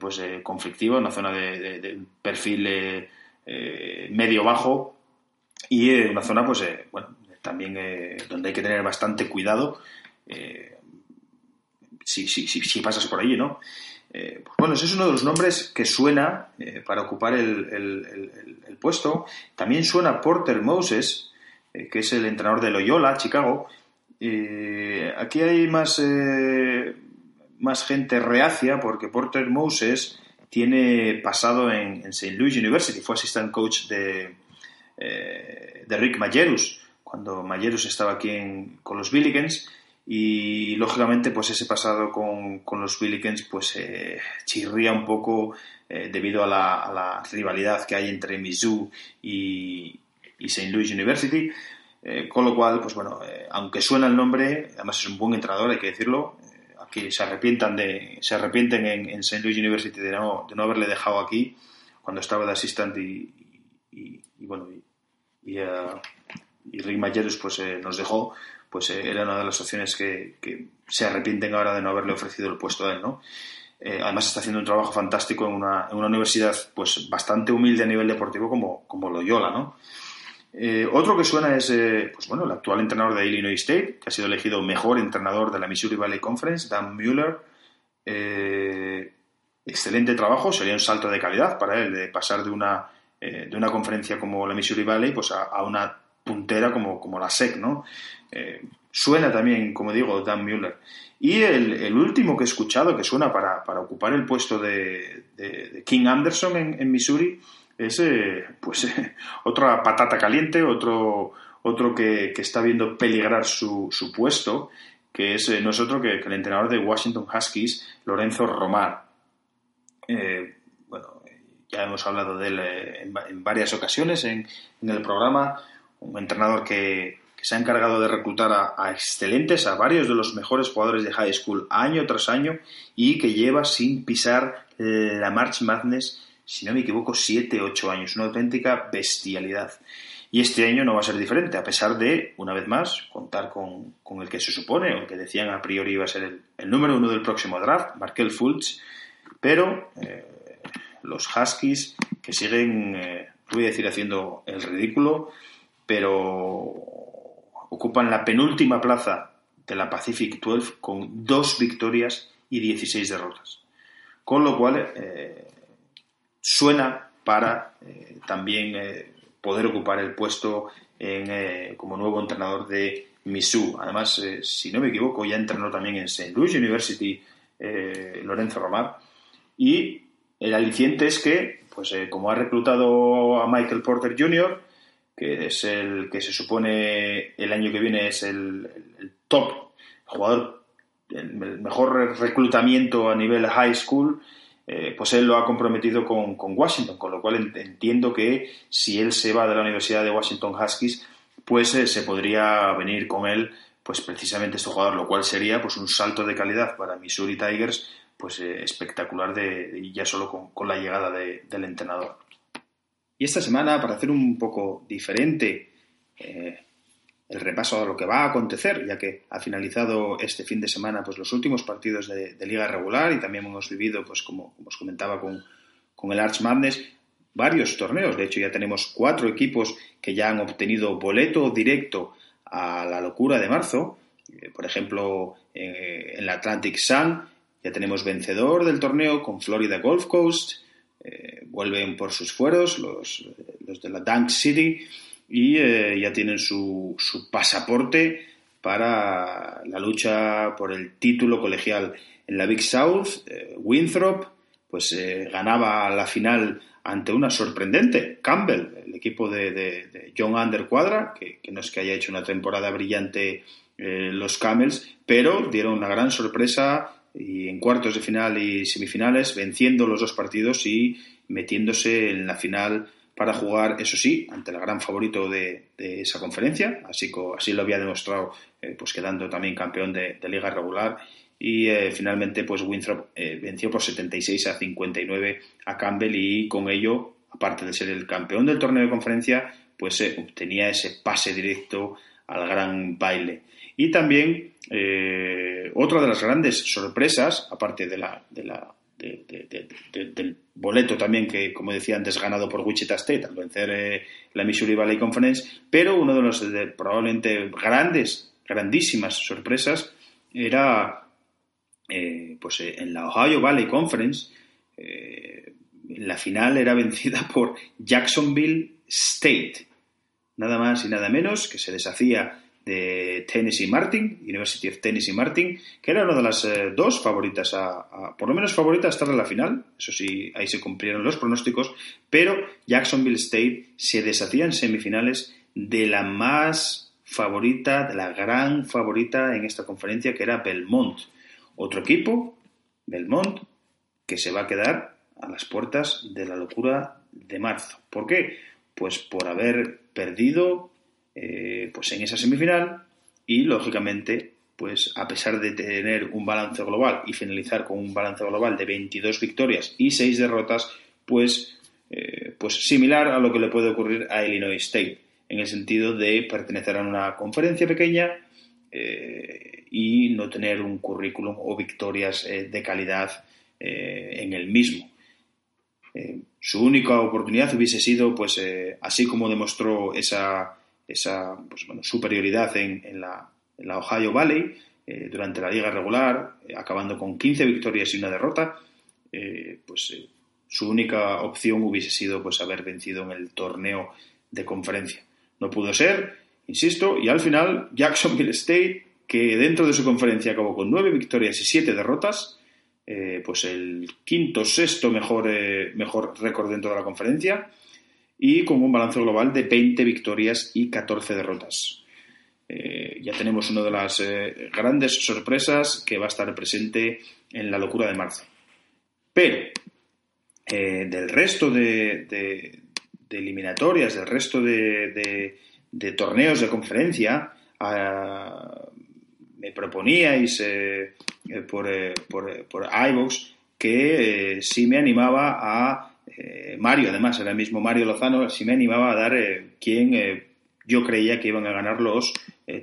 pues conflictiva, una zona de, de perfil medio-bajo y una zona, pues, bueno, también eh, donde hay que tener bastante cuidado eh, si, si, si, pasas por allí, ¿no? Eh, pues bueno, ese es uno de los nombres que suena para ocupar el, puesto. También suena Porter Moses, que es el entrenador de Loyola, Chicago. aquí hay más, más gente reacia porque Porter Moses tiene pasado en, St. Louis University, fue assistant coach de, de Rick Majerus, cuando Majerus estaba aquí con los Billikens y lógicamente pues ese pasado con, los Billikens pues eh, chirría un poco eh, debido a la, rivalidad que hay entre Mizzou y, y St. Louis University eh, con lo cual pues bueno aunque suena el nombre además es un buen entrenador hay que decirlo aquí se arrepientan de se arrepienten en, en St. Louis University de no, de no haberle dejado aquí cuando estaba de asistente y, bueno y, Rick Majerus pues nos dejó pues eh, era una de las opciones que, se arrepienten ahora de no haberle ofrecido el puesto a él, ¿no? Eh, además está haciendo un trabajo fantástico en una, en una, universidad pues bastante humilde a nivel deportivo como, como Loyola, ¿no? Eh, otro que suena es pues bueno, el actual entrenador de Illinois State, que ha sido elegido mejor entrenador de la Missouri Valley Conference, Dan Mueller. excelente trabajo, sería un salto de calidad para él, de pasar de una, de una conferencia como la Missouri Valley pues a una puntera como, como la SEC, ¿no? Eh, suena también, como digo, Dan Mueller. Y el, último que he escuchado que suena para, ocupar el puesto de, King Anderson en, Missouri es eh, pues otra patata caliente, otro, otro que, está viendo peligrar su, puesto, que es eh, no es otro que, el entrenador de Washington Huskies, Lorenzo Romar. bueno, ya hemos hablado de él en, varias ocasiones en, el programa, un entrenador que, se ha encargado de reclutar a, excelentes, a varios de los mejores jugadores de high school año tras año y que lleva sin pisar la March Madness, si no me equivoco, 7, 8 años. Una auténtica bestialidad. Y este año no va a ser diferente, a pesar de, una vez más, contar con, el que se supone, o el que decían a priori iba a ser el, número uno del próximo draft, Markel Fultz, pero eh, los Huskies que siguen, eh, voy a decir, haciendo el ridículo, pero ocupan la penúltima plaza de la Pacific 12 con dos victorias y 16 derrotas. Con lo cual eh, suena para eh, también eh, poder ocupar el puesto como nuevo entrenador de Misu. Además, si no me equivoco, ya entrenó también en St. Louis University Lorenzo Romar. Y el aliciente es que, pues como ha reclutado a Michael Porter Jr., que es el que se supone el año que viene es el, top, jugador, el mejor reclutamiento a nivel high school, eh, pues él lo ha comprometido con, Washington, con lo cual entiendo que si él se va de la Universidad de Washington Huskies, pues eh, se podría venir con él, pues precisamente este jugador, lo cual sería pues un salto de calidad para Missouri Tigers, pues eh, espectacular de, ya solo con, la llegada del entrenador. Y esta semana, para hacer un poco diferente eh, el repaso de lo que va a acontecer, ya que ha finalizado este fin de semana pues, los últimos partidos de, liga regular y también hemos vivido, pues como, os comentaba con, el Arch Madness, varios torneos. De hecho, ya tenemos cuatro equipos que ya han obtenido boleto directo a la locura de marzo. Eh, por ejemplo, eh, en la Atlantic Sun ya tenemos vencedor del torneo con Florida Golf Coast. Eh, vuelven por sus fueros los, los de la Dunk City y eh, ya tienen su, su, pasaporte para la lucha por el título colegial. En la Big South, eh, Winthrop pues ganaba la final ante una sorprendente, Campbell, el equipo de, de, John Underquadra, que, que, no es que haya hecho una temporada brillante los Camels, pero dieron una gran sorpresa y en cuartos de final y semifinales, venciendo los dos partidos y metiéndose en la final para jugar, eso sí, ante el gran favorito de, esa conferencia, así, así lo había demostrado, eh, pues quedando también campeón de, liga regular. Y eh, finalmente, pues Winthrop eh, venció por 76 a 59 a Campbell y con ello, aparte de ser el campeón del torneo de conferencia, pues obtenía ese pase directo al gran baile. Y también eh, otra de las grandes sorpresas, aparte de la, del boleto también que, como decía antes, ganado por Wichita State al vencer eh, la Missouri Valley Conference, pero uno de los probablemente grandes, grandísimas sorpresas era eh, pues en la Ohio Valley Conference, la final era vencida por Jacksonville State. Nada más y nada menos, que se deshacía Tennessee Martin, University of Tennessee Martin, que era una de las eh, dos favoritas, a, por lo menos favorita a estar en la final, eso sí, ahí se cumplieron los pronósticos, pero Jacksonville State se deshacía en semifinales de la más favorita, de la gran favorita en esta conferencia, que era Belmont. Otro equipo, Belmont, que se va a quedar a las puertas de la locura de marzo. ¿Por qué? Pues por haber perdido eh, pues en esa semifinal y, lógicamente, pues a pesar de tener un balance global y finalizar con un balance global de 22 victorias y 6 derrotas, pues, eh, pues similar a lo que le puede ocurrir a Illinois State, en el sentido de pertenecer a una conferencia pequeña eh, y no tener un currículum o victorias de calidad en el mismo. su única oportunidad hubiese sido, pues, así como demostró esa esa pues, superioridad en, la, Ohio Valley eh, durante la liga regular, eh, acabando con 15 victorias y una derrota, eh, pues su única opción hubiese sido pues, haber vencido en el torneo de conferencia. No pudo ser, insisto, y al final Jacksonville State, que dentro de su conferencia acabó con 9 victorias y 7 derrotas, pues el quinto, sexto mejor, mejor récord dentro de la conferencia, y con un balance global de 20 victorias y 14 derrotas. Eh, ya tenemos una de las eh, grandes sorpresas que va a estar presente en la locura de marzo. Pero eh, del resto de, eliminatorias, del resto de, torneos de conferencia, ah, me proponíais por, por, por iVox que sí me animaba a eh, Mario, además, era el mismo Mario Lozano, si me animaba a dar eh, quién eh, yo creía que iban a ganar los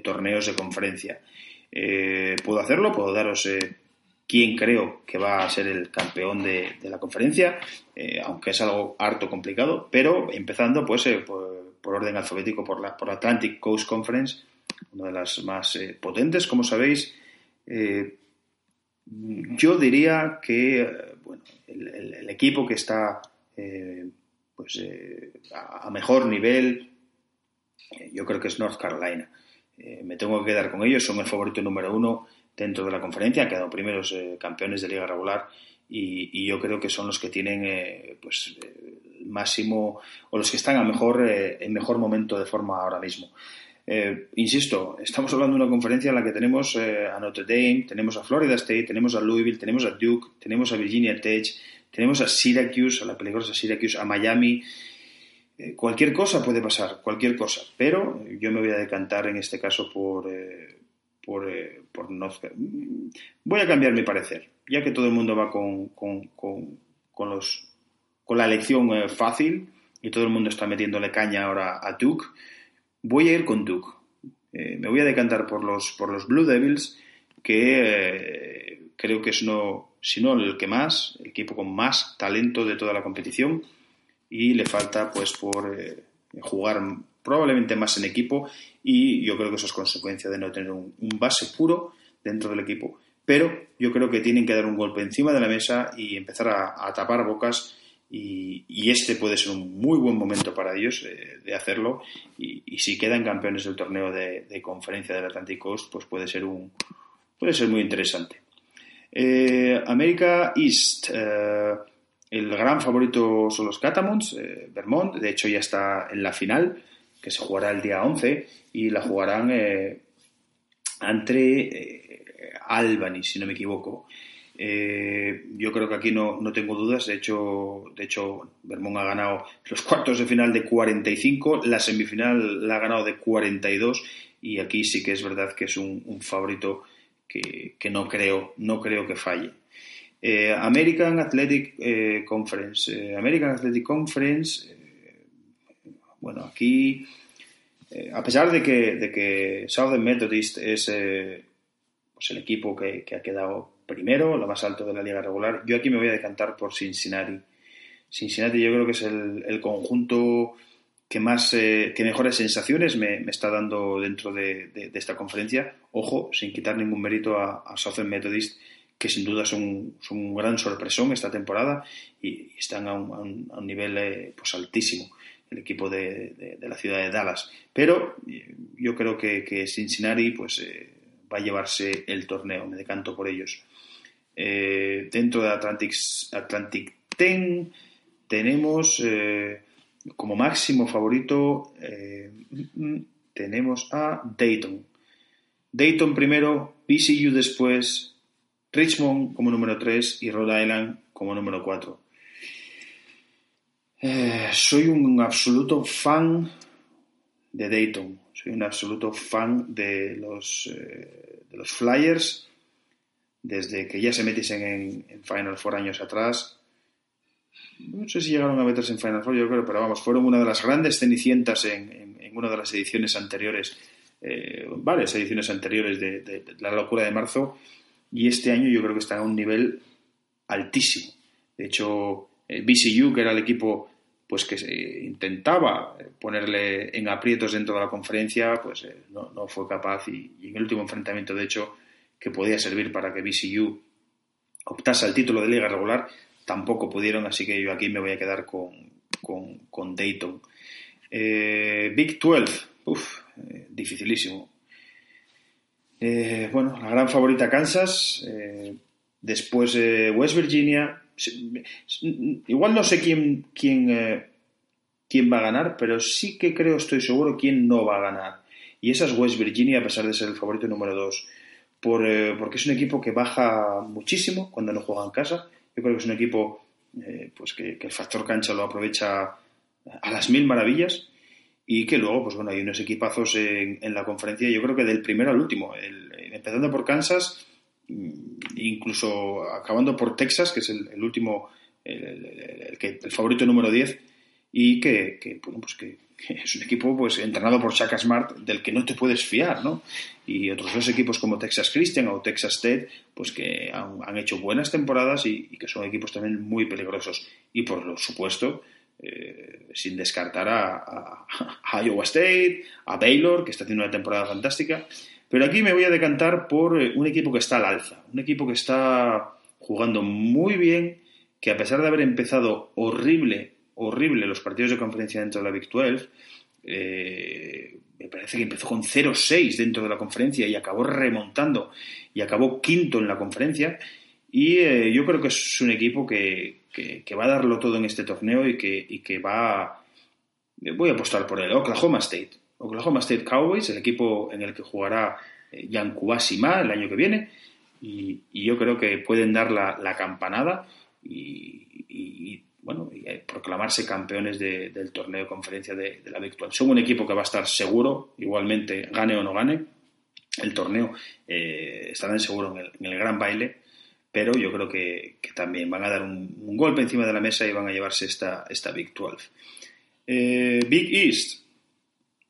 torneos de conferencia. puedo hacerlo, puedo daros quién creo que va a ser el campeón de, la conferencia, aunque es algo harto complicado, pero empezando pues por, orden alfabético por la, por Atlantic Coast Conference, una de las más potentes, como sabéis. yo diría que bueno, el, equipo que está eh, pues, eh, a, mejor nivel, eh, yo creo que es North Carolina. me tengo que quedar con ellos, son el favorito número uno dentro de la conferencia, han quedado primeros campeones de liga regular y, yo creo que son los que tienen pues máximo o los que están a mejor en mejor momento de forma ahora mismo. Insisto, estamos hablando de una conferencia en la que tenemos a Notre Dame, tenemos a Florida State, tenemos a Louisville, tenemos a Duke, tenemos a Virginia Tech, tenemos a Syracuse, a la peligrosa Syracuse, a Miami. Eh, cualquier cosa puede pasar, cualquier cosa. Pero yo me voy a decantar en este caso por, eh, por, eh, por Voy a cambiar mi parecer, ya que todo el mundo va con, con, con, los, con la elección fácil y todo el mundo está metiéndole caña ahora a Duke. Voy a ir con Duke. me voy a decantar por los, por los Blue Devils, que creo que es no sino el que más, el equipo con más talento de toda la competición y le falta pues por eh, jugar probablemente más en equipo y yo creo que eso es consecuencia de no tener un, base puro dentro del equipo. Pero yo creo que tienen que dar un golpe encima de la mesa y empezar a, tapar bocas y, este puede ser un muy buen momento para ellos eh, de hacerlo y, si quedan campeones del torneo de, conferencia del Atlantic Coast pues puede ser un puede ser muy interesante. Eh, América East. Eh, el gran favorito son los Catamounts, eh, Vermont. De hecho, ya está en la final, que se jugará el día 11, y la jugarán entre Albany, si no me equivoco. Yo creo que aquí no, no, tengo dudas. De hecho, de hecho, Vermont ha ganado los cuartos de final de 45, la semifinal la ha ganado de 42 y aquí sí que es verdad que es un, favorito que, no, creo, no creo que falle. Eh, American Athletic eh, Conference. Eh, American Athletic Conference, bueno, aquí, a pesar de que, de que Southern Methodist es pues el equipo que, ha quedado primero, lo más alto de la liga regular, yo aquí me voy a decantar por Cincinnati. Cincinnati yo creo que es el conjunto que más eh, que mejores sensaciones me, está dando dentro de, esta conferencia. Ojo, sin quitar ningún mérito a, Southern Methodist, que sin duda son, un gran sorpresón esta temporada y, están a un, nivel eh, pues altísimo. el equipo de, la ciudad de Dallas. Pero eh, yo creo que, Cincinnati pues, eh, va a llevarse el torneo, me decanto por ellos. Eh, dentro de Atlantic, Atlantic 10 tenemos como máximo favorito, tenemos a Dayton. Dayton primero, BCU después, Richmond como número 3 y Rhode Island como número 4. Eh, soy un absoluto fan de Dayton, soy un absoluto fan de los, eh, de los Flyers desde que ya se metiesen en, Final Four años atrás. No sé si llegaron a meterse en Final Four, yo creo, pero vamos, fueron una de las grandes cenicientas en, en, una de las ediciones anteriores, eh, varias ediciones anteriores de, de, la locura de marzo, y este año yo creo que están a un nivel altísimo. De hecho, el BCU, que era el equipo pues que se intentaba ponerle en aprietos dentro de la conferencia, pues eh, no, fue capaz y, en el último enfrentamiento, de hecho, que podía servir para que BCU optase al título de liga regular, tampoco pudieron, así que yo aquí me voy a quedar con, Dayton. Eh, Big 12, uff, eh, dificilísimo. bueno, la gran favorita Kansas, después West Virginia, igual no sé quién, quién, eh, quién va a ganar, pero sí que creo, estoy seguro, quién no va a ganar. Y esa es West Virginia, a pesar de ser el favorito número 2. Por, eh, porque es un equipo que baja muchísimo cuando no juega en casa. Yo creo que es un equipo eh, pues que, el factor cancha lo aprovecha a las mil maravillas y que luego, pues bueno, hay unos equipazos en, la conferencia, yo creo que del primero al último. empezando por Kansas, incluso acabando por Texas, que es el, último, el, el, favorito número 10, y que, bueno, pues que, es un equipo pues entrenado por Chaka Smart del que no te puedes fiar, ¿no? Y otros dos equipos como Texas Christian o Texas State, pues que han, hecho buenas temporadas y, que son equipos también muy peligrosos. Y por supuesto, eh, sin descartar a, a, Iowa State, a Baylor, que está haciendo una temporada fantástica, pero aquí me voy a decantar por eh, un equipo que está al alza, un equipo que está jugando muy bien, que a pesar de haber empezado horrible, horrible los partidos de conferencia dentro de la Big 12, eh, me parece que empezó con 0-6 dentro de la conferencia y acabó remontando y acabó quinto en la conferencia. Y eh, yo creo que es un equipo que, va a darlo todo en este torneo y que, que va... Voy a apostar por el Oklahoma State. Oklahoma State Cowboys, el equipo en el que jugará Jan eh, Ma el año que viene. Y, yo creo que pueden dar la, campanada y, bueno, eh, proclamarse campeones del torneo de conferencia de, la Victoria. Son un equipo que va a estar seguro, igualmente, gane o no gane, el torneo eh, estarán seguro en el, gran baile, pero yo creo que, también van a dar un, golpe encima de la mesa y van a llevarse esta, esta Big 12. Big East,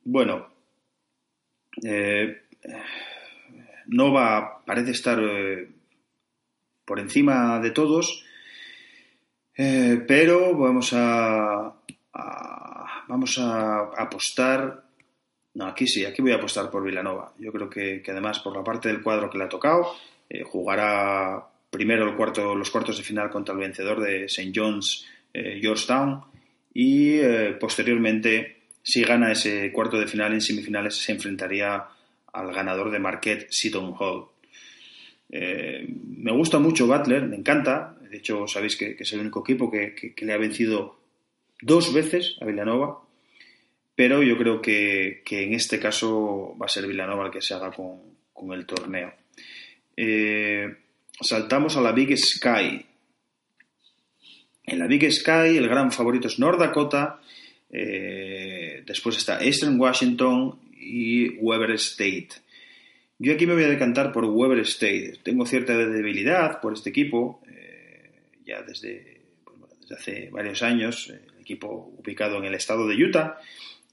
bueno, eh, Nova parece estar eh, por encima de todos, eh, pero vamos a, vamos a apostar. No, aquí sí, aquí voy a apostar por Villanova. Yo creo que, además por la parte del cuadro que le ha tocado, jugará primero el cuarto, los cuartos de final contra el vencedor de St. John's Georgetown y posteriormente si gana ese cuarto de final en semifinales, se enfrentaría al ganador de Marquette, Seton Hall. Eh, me gusta mucho Butler, me encanta. De hecho, sabéis que, es el único equipo que, le ha vencido dos veces a Villanova. Pero yo creo que, en este caso va a ser Villanova el que se haga con, el torneo. Eh, saltamos a la Big Sky. En la Big Sky el gran favorito es North Dakota eh, después está Eastern Washington y Weber State. Yo aquí me voy a decantar por Weber State. Tengo cierta debilidad por este equipo, ya desde, desde, hace varios años, el equipo ubicado en el estado de Utah.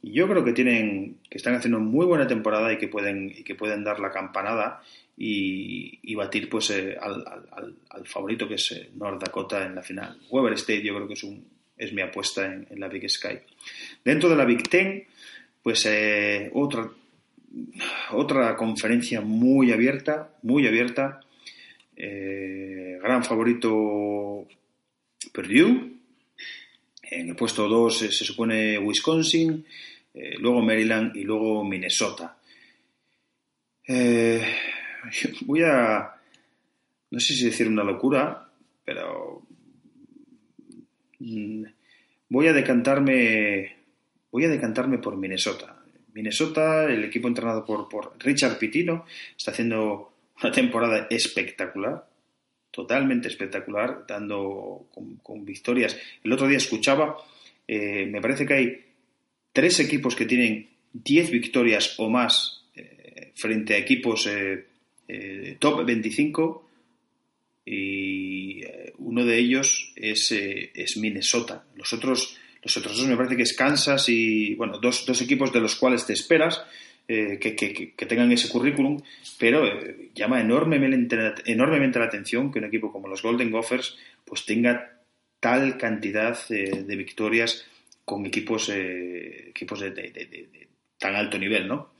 Y yo creo que tienen, que están haciendo muy buena temporada y que pueden, y que pueden dar la campanada y, batir pues eh, al, favorito que es North Dakota en la final. Weber State yo creo que es un, es mi apuesta en, la Big Sky. Dentro de la Big Ten, pues eh, otra, otra conferencia muy abierta, muy abierta. Eh, gran favorito Purdue. En el puesto 2 se supone Wisconsin, luego Maryland y luego Minnesota. voy a, no sé si decir una locura, pero mm, voy a decantarme, voy a decantarme por Minnesota. Minnesota, el equipo entrenado por, por Richard Pitino, está haciendo una temporada espectacular, totalmente espectacular, dando con, victorias. El otro día escuchaba, eh, me parece que hay tres equipos que tienen 10 victorias o más eh, frente a equipos eh, top 25 y uno de ellos es, es Minnesota. Los otros los otros dos me parece que es Kansas y, bueno, dos, dos equipos de los cuales te esperas eh, que, que, tengan ese currículum, pero eh, llama enormemente, enormemente la atención que un equipo como los Golden Gophers pues tenga tal cantidad eh, de victorias con equipos, equipos de, tan alto nivel, ¿no?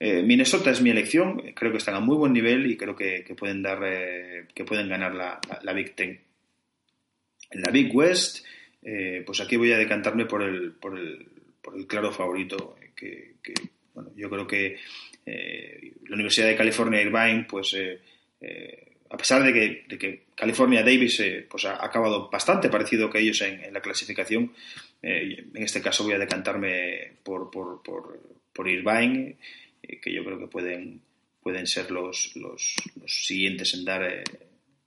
Minnesota es mi elección, creo que están a muy buen nivel y creo que, pueden dar que pueden ganar la, la Big Ten. En la Big West, pues aquí voy a decantarme por el, por el, por el claro favorito, que, bueno, yo creo que eh, la Universidad de California Irvine, pues a pesar de que, California Davis pues ha acabado bastante parecido que ellos en, la clasificación, en este caso voy a decantarme por, por, por, por Irvine, que yo creo que pueden, pueden ser los, los, los siguientes en dar,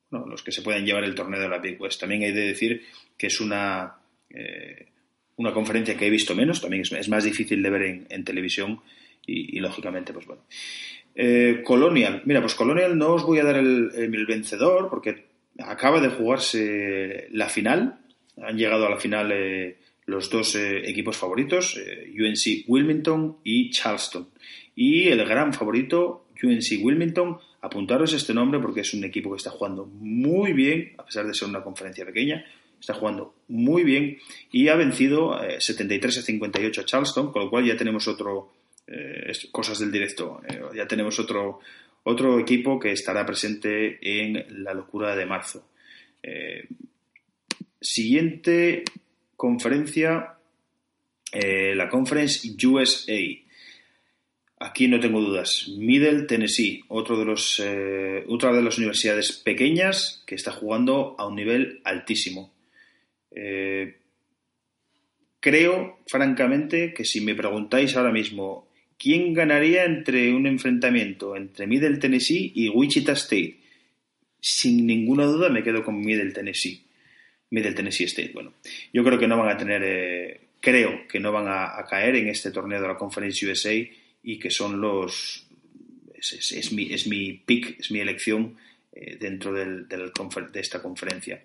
los que se pueden llevar el torneo de la Big West. También hay de decir que es una, eh, una conferencia que he visto menos, también es, más difícil de ver en, televisión y, lógicamente, pues bueno. Eh, Colonial, mira, pues Colonial no os voy a dar el, vencedor porque acaba de jugarse la final, han llegado a la final eh, los dos equipos favoritos, UNC Wilmington y Charleston. Y el gran favorito, UNC Wilmington, apuntaros este nombre porque es un equipo que está jugando muy bien, a pesar de ser una conferencia pequeña, está jugando muy bien y ha vencido 73 eh, a 58 a Charleston, con lo cual ya tenemos otro, eh, cosas del directo, eh, ya tenemos otro, otro equipo que estará presente en la locura de marzo. siguiente conferencia, la Conference USA. Aquí no tengo dudas. Middle Tennessee, otro de los, otra de las universidades pequeñas que está jugando a un nivel altísimo. Eh, creo, francamente, que si me preguntáis ahora mismo quién ganaría entre un enfrentamiento entre Middle Tennessee y Wichita State, sin ninguna duda me quedo con Middle Tennessee. Middle Tennessee State. Bueno, yo creo que no van a tener, eh, creo que no van a, caer en este torneo de la Conference USA y que son los. Es, mi, es mi pick, es mi elección eh, dentro de esta conferencia.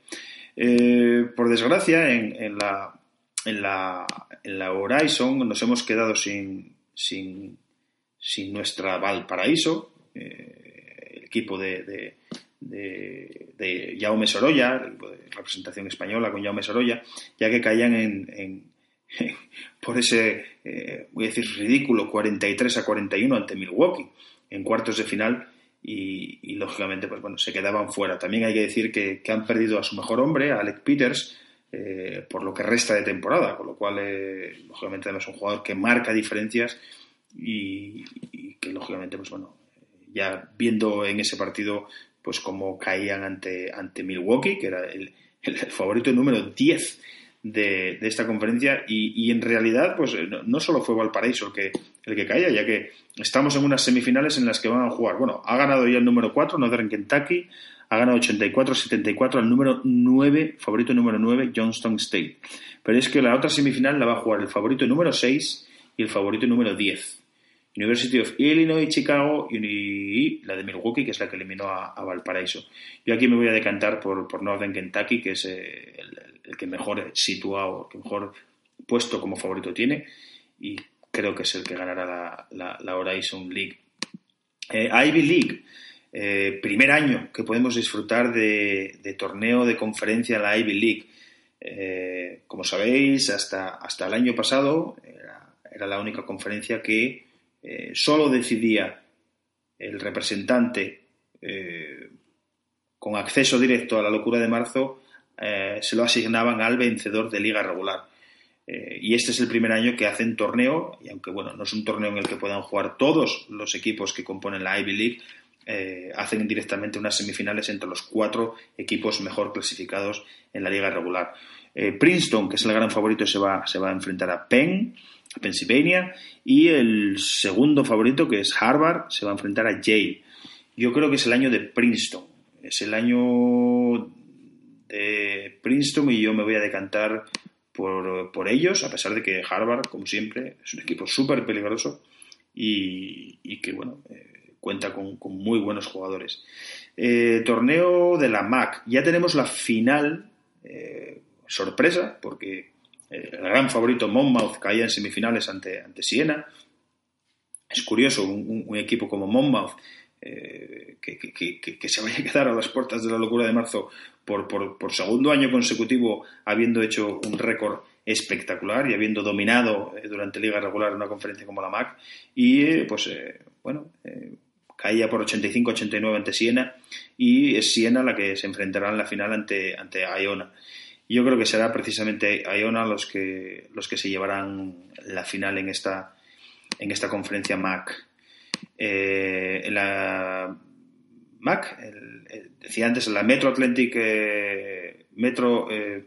Eh, por desgracia, en, la, en, la, en la Horizon nos hemos quedado sin, sin, sin nuestra Valparaíso, eh, el equipo de, de, de, Jaume Sorolla, representación española con Jaume Sorolla, ya que caían en, por ese, eh, voy a decir, ridículo 43 a 41 ante Milwaukee en cuartos de final y, lógicamente pues bueno, se quedaban fuera. También hay que decir que, han perdido a su mejor hombre, a Alec Peters, eh, por lo que resta de temporada, con lo cual eh, lógicamente es un jugador que marca diferencias y, que lógicamente pues bueno, ya viendo en ese partido pues cómo caían ante, ante Milwaukee, que era el, el favorito número 10 de, esta conferencia y, en realidad pues no, solo fue Valparaíso el que, el que caía, ya que estamos en unas semifinales en las que van a jugar, bueno, ha ganado ya el número 4, Northern Kentucky, ha ganado 84-74 al número 9, favorito número 9, Johnston State. Pero es que la otra semifinal la va a jugar el favorito número 6 y el favorito número 10. University of Illinois, Chicago y la de Milwaukee, que es la que eliminó a, Valparaíso. Yo aquí me voy a decantar por, por Northern Kentucky, que es eh, el, el que mejor situado, que mejor puesto como favorito tiene y creo que es el que ganará la, Horizon League. Eh, Ivy League, eh, primer año que podemos disfrutar de, torneo de conferencia en la Ivy League. Eh, como sabéis, hasta, hasta el año pasado era, era la única conferencia que solo decidía el representante con acceso directo a la locura de marzo eh, se lo asignaban al vencedor de liga regular. Eh, y este es el primer año que hacen torneo, y aunque bueno, no es un torneo en el que puedan jugar todos los equipos que componen la Ivy League, eh, hacen directamente unas semifinales entre los cuatro equipos mejor clasificados en la liga regular. Princeton, que es el gran favorito, se va, se va a enfrentar a Penn, a Pennsylvania, y el segundo favorito, que es Harvard, se va a enfrentar a Yale. Yo creo que es el año de Princeton, es el año de Princeton y yo me voy a decantar por, ellos, a pesar de que Harvard, como siempre, es un equipo súper peligroso y, que, bueno, eh, cuenta con, muy buenos jugadores. Eh, torneo de la MAC. Ya tenemos la final, eh, sorpresa, porque el gran favorito Monmouth caía en semifinales ante, ante Siena. Es curioso, un equipo como Monmouth eh, que, se vaya a quedar a las puertas de la locura de marzo por, por, segundo año consecutivo, habiendo hecho un récord espectacular y habiendo dominado eh, durante Liga Regular una conferencia como la MAC. Y eh, pues, bueno, caía por 85-89 ante Siena y es Siena la que se enfrentará en la final ante, ante Iona. Yo creo que será precisamente Iona los que, los que se llevarán la final en esta, en esta conferencia MAC. Eh, la MAC, decía antes, la Metro Atlantic, eh, Metro eh,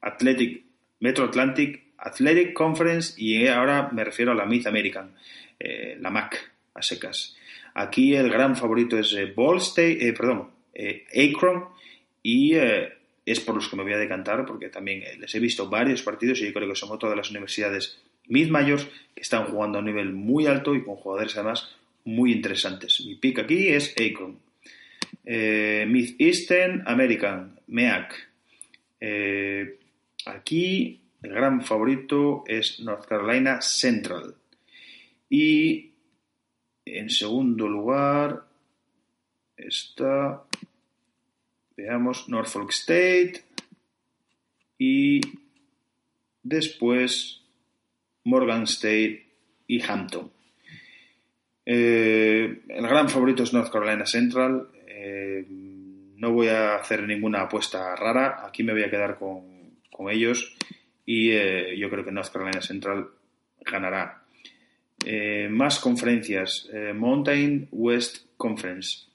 Athletic, Metro Atlantic Athletic Conference y ahora me refiero a la Mid American, la MAC, a secas. Aquí el gran favorito es Ball State, perdón, Akron y es por los que me voy a decantar porque también les he visto varios partidos y yo creo que son todas las universidades mid-mayors que están jugando a un nivel muy alto y con jugadores además muy interesantes. Mi pick aquí es Akron. Eh, Mid Eastern American, MEAC. Eh, aquí el gran favorito es North Carolina Central. Y en segundo lugar está, veamos, Norfolk State. Y después Morgan State y Hampton. Eh, el gran favorito es North Carolina Central. Eh, no voy a hacer ninguna apuesta rara. Aquí me voy a quedar con, ellos. Y eh, yo creo que North Carolina Central ganará. más conferencias. Mountain West Conference.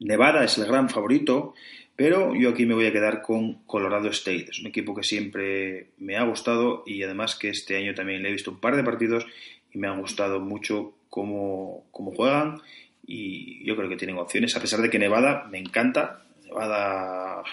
Nevada es el gran favorito, pero yo aquí me voy a quedar con Colorado State. Es un equipo que siempre me ha gustado y además que este año también le he visto un par de partidos y me han gustado mucho cómo, juegan y yo creo que tienen opciones, a pesar de que Nevada me encanta. Nevada ha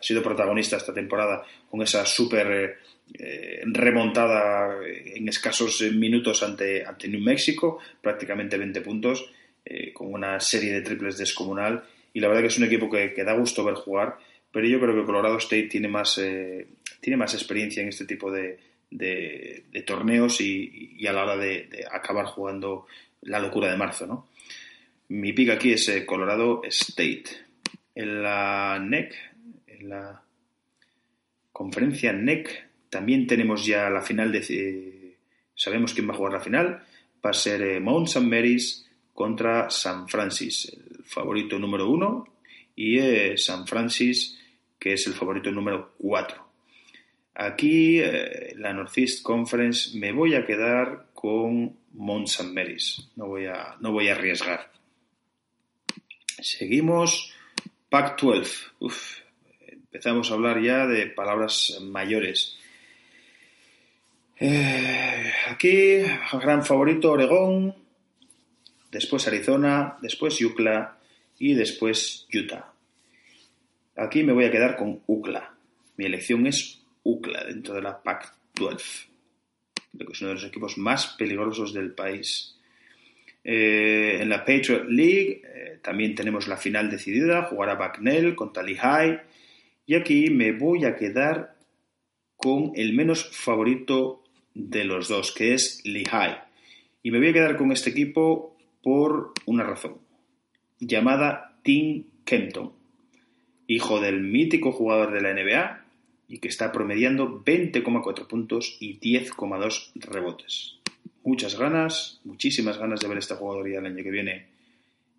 sido protagonista esta temporada con esa súper eh, remontada en escasos minutos ante, ante New Mexico, prácticamente 20 puntos, eh, con una serie de triples descomunal. Y la verdad que es un equipo que, da gusto ver jugar, pero yo creo que Colorado State tiene más, eh, tiene más experiencia en este tipo de, de, torneos y, a la hora de, acabar jugando la locura de marzo, ¿no? Mi pick aquí es eh, Colorado State. En la NEC, en la conferencia NEC, también tenemos ya la final de... Eh, sabemos quién va a jugar la final. Va a ser eh, Mount St. Mary's contra San Francis, el favorito número uno, y San Francis, que es el favorito número cuatro. Aquí, la Northeast Conference, me voy a quedar con Mount St. Mary's. No voy a, no voy a arriesgar. Seguimos. Pac-12. empezamos a hablar ya de palabras mayores. Eh, aquí, gran favorito Oregón, después Arizona, después UCLA y después Utah. Aquí me voy a quedar con UCLA. Mi elección es UCLA dentro de la Pac-12. Creo que es uno de los equipos más peligrosos del país. Eh, en la Patriot League eh, también tenemos la final decidida, jugará Bucknell contra Lehigh. Y aquí me voy a quedar con el menos favorito de los dos, que es Lehigh. Y me voy a quedar con este equipo por una razón, llamada Tim Kempton, hijo del mítico jugador de la NBA, y que está promediando 20,4 puntos y 10,2 rebotes. Muchas ganas, muchísimas ganas de ver a este jugador ya el año que viene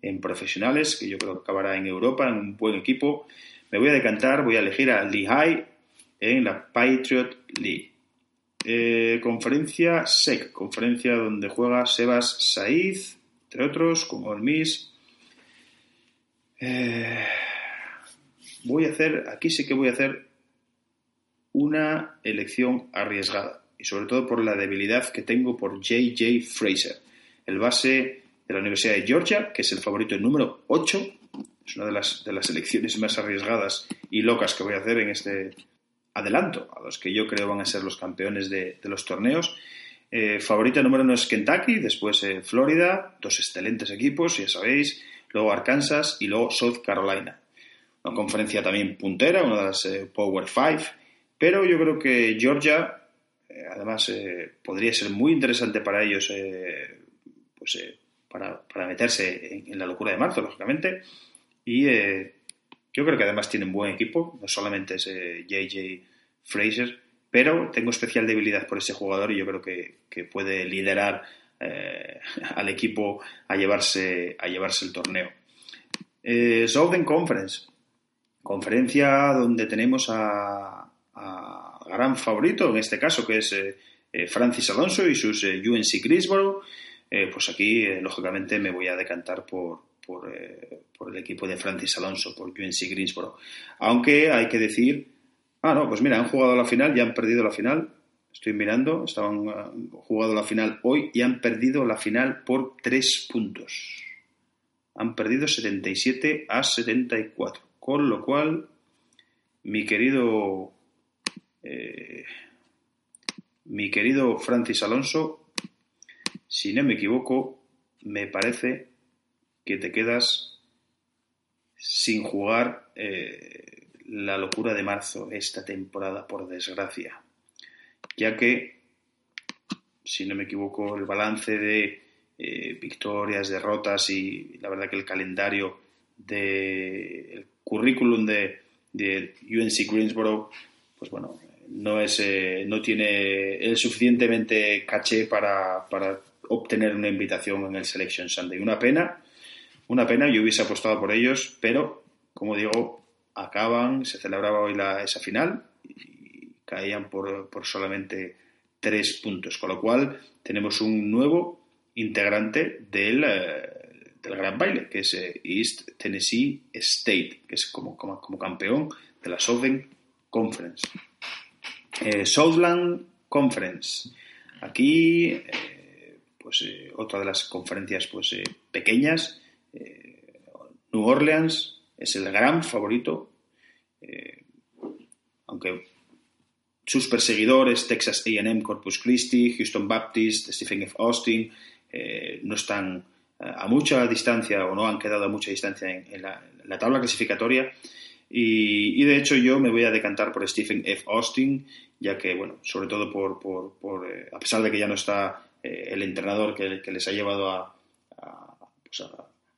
en profesionales, que yo creo que acabará en Europa, en un buen equipo. me voy a decantar, voy a elegir a Lehigh en la Patriot League. Eh, conferencia SEC, conferencia donde juega Sebas Saiz, entre otros, como el Miss. Eh, voy a hacer, aquí sí que voy a hacer una elección arriesgada y sobre todo por la debilidad que tengo por J.J. Fraser, el base de la Universidad de Georgia, que es el favorito número 8. Es una de las, de las elecciones más arriesgadas y locas que voy a hacer en este adelanto, a los que yo creo van a ser los campeones de, los torneos. Eh, favorita número uno es Kentucky, después eh, Florida, dos excelentes equipos, ya sabéis, luego Arkansas y luego South Carolina. Una conferencia también puntera, una de las eh, Power Five, pero yo creo que Georgia, además, podría ser muy interesante para ellos, pues para, meterse en, la locura de marzo, lógicamente. Y eh, yo creo que además tienen buen equipo, no solamente es JJ eh, Fraser, pero tengo especial debilidad por ese jugador y yo creo que, puede liderar eh, al equipo a llevarse, a llevarse el torneo. Southern Conference, conferencia donde tenemos a, gran favorito, en este caso, que es Francis Alonso y sus UNC Greensboro. Eh, pues aquí, eh, lógicamente, me voy a decantar por, eh, por, el equipo de Francis Alonso, por UNC Greensboro. Aunque hay que decir, ah, no, pues mira, han jugado la final, ya han perdido la final. Estoy mirando, estaban han jugado la final hoy y han perdido la final por tres puntos. Han perdido 77 a 74. Con lo cual, mi querido, mi querido Francis Alonso si no me equivoco, me parece que te quedas sin jugar eh, la locura de marzo esta temporada, por desgracia. Ya que, si no me equivoco, el balance de eh, victorias, derrotas y la verdad que el calendario de el currículum de, de UNC Greensboro, pues bueno, no es eh, no tiene el suficientemente caché para, para obtener una invitación en el Selection Sunday. Una pena, una pena, yo hubiese apostado por ellos, pero como digo, acaban, se celebraba hoy la, esa final y caían por, solamente tres puntos, con lo cual tenemos un nuevo integrante del, eh, del gran baile, que es eh, East Tennessee State, que es como, como, campeón de la Southern Conference. Eh, Southland Conference. Aquí pues eh, otra de las conferencias pues eh, pequeñas. Eh, New Orleans es el gran favorito, aunque sus perseguidores, Texas AM, Corpus Christi, Houston Baptist, Stephen F. Austin, no están a mucha distancia o no han quedado a mucha distancia en, la, tabla clasificatoria. Y, de hecho yo me voy a decantar por Stephen F. Austin, ya que, bueno, sobre todo por, por a pesar de que ya no está eh, el entrenador que, les ha llevado a, pues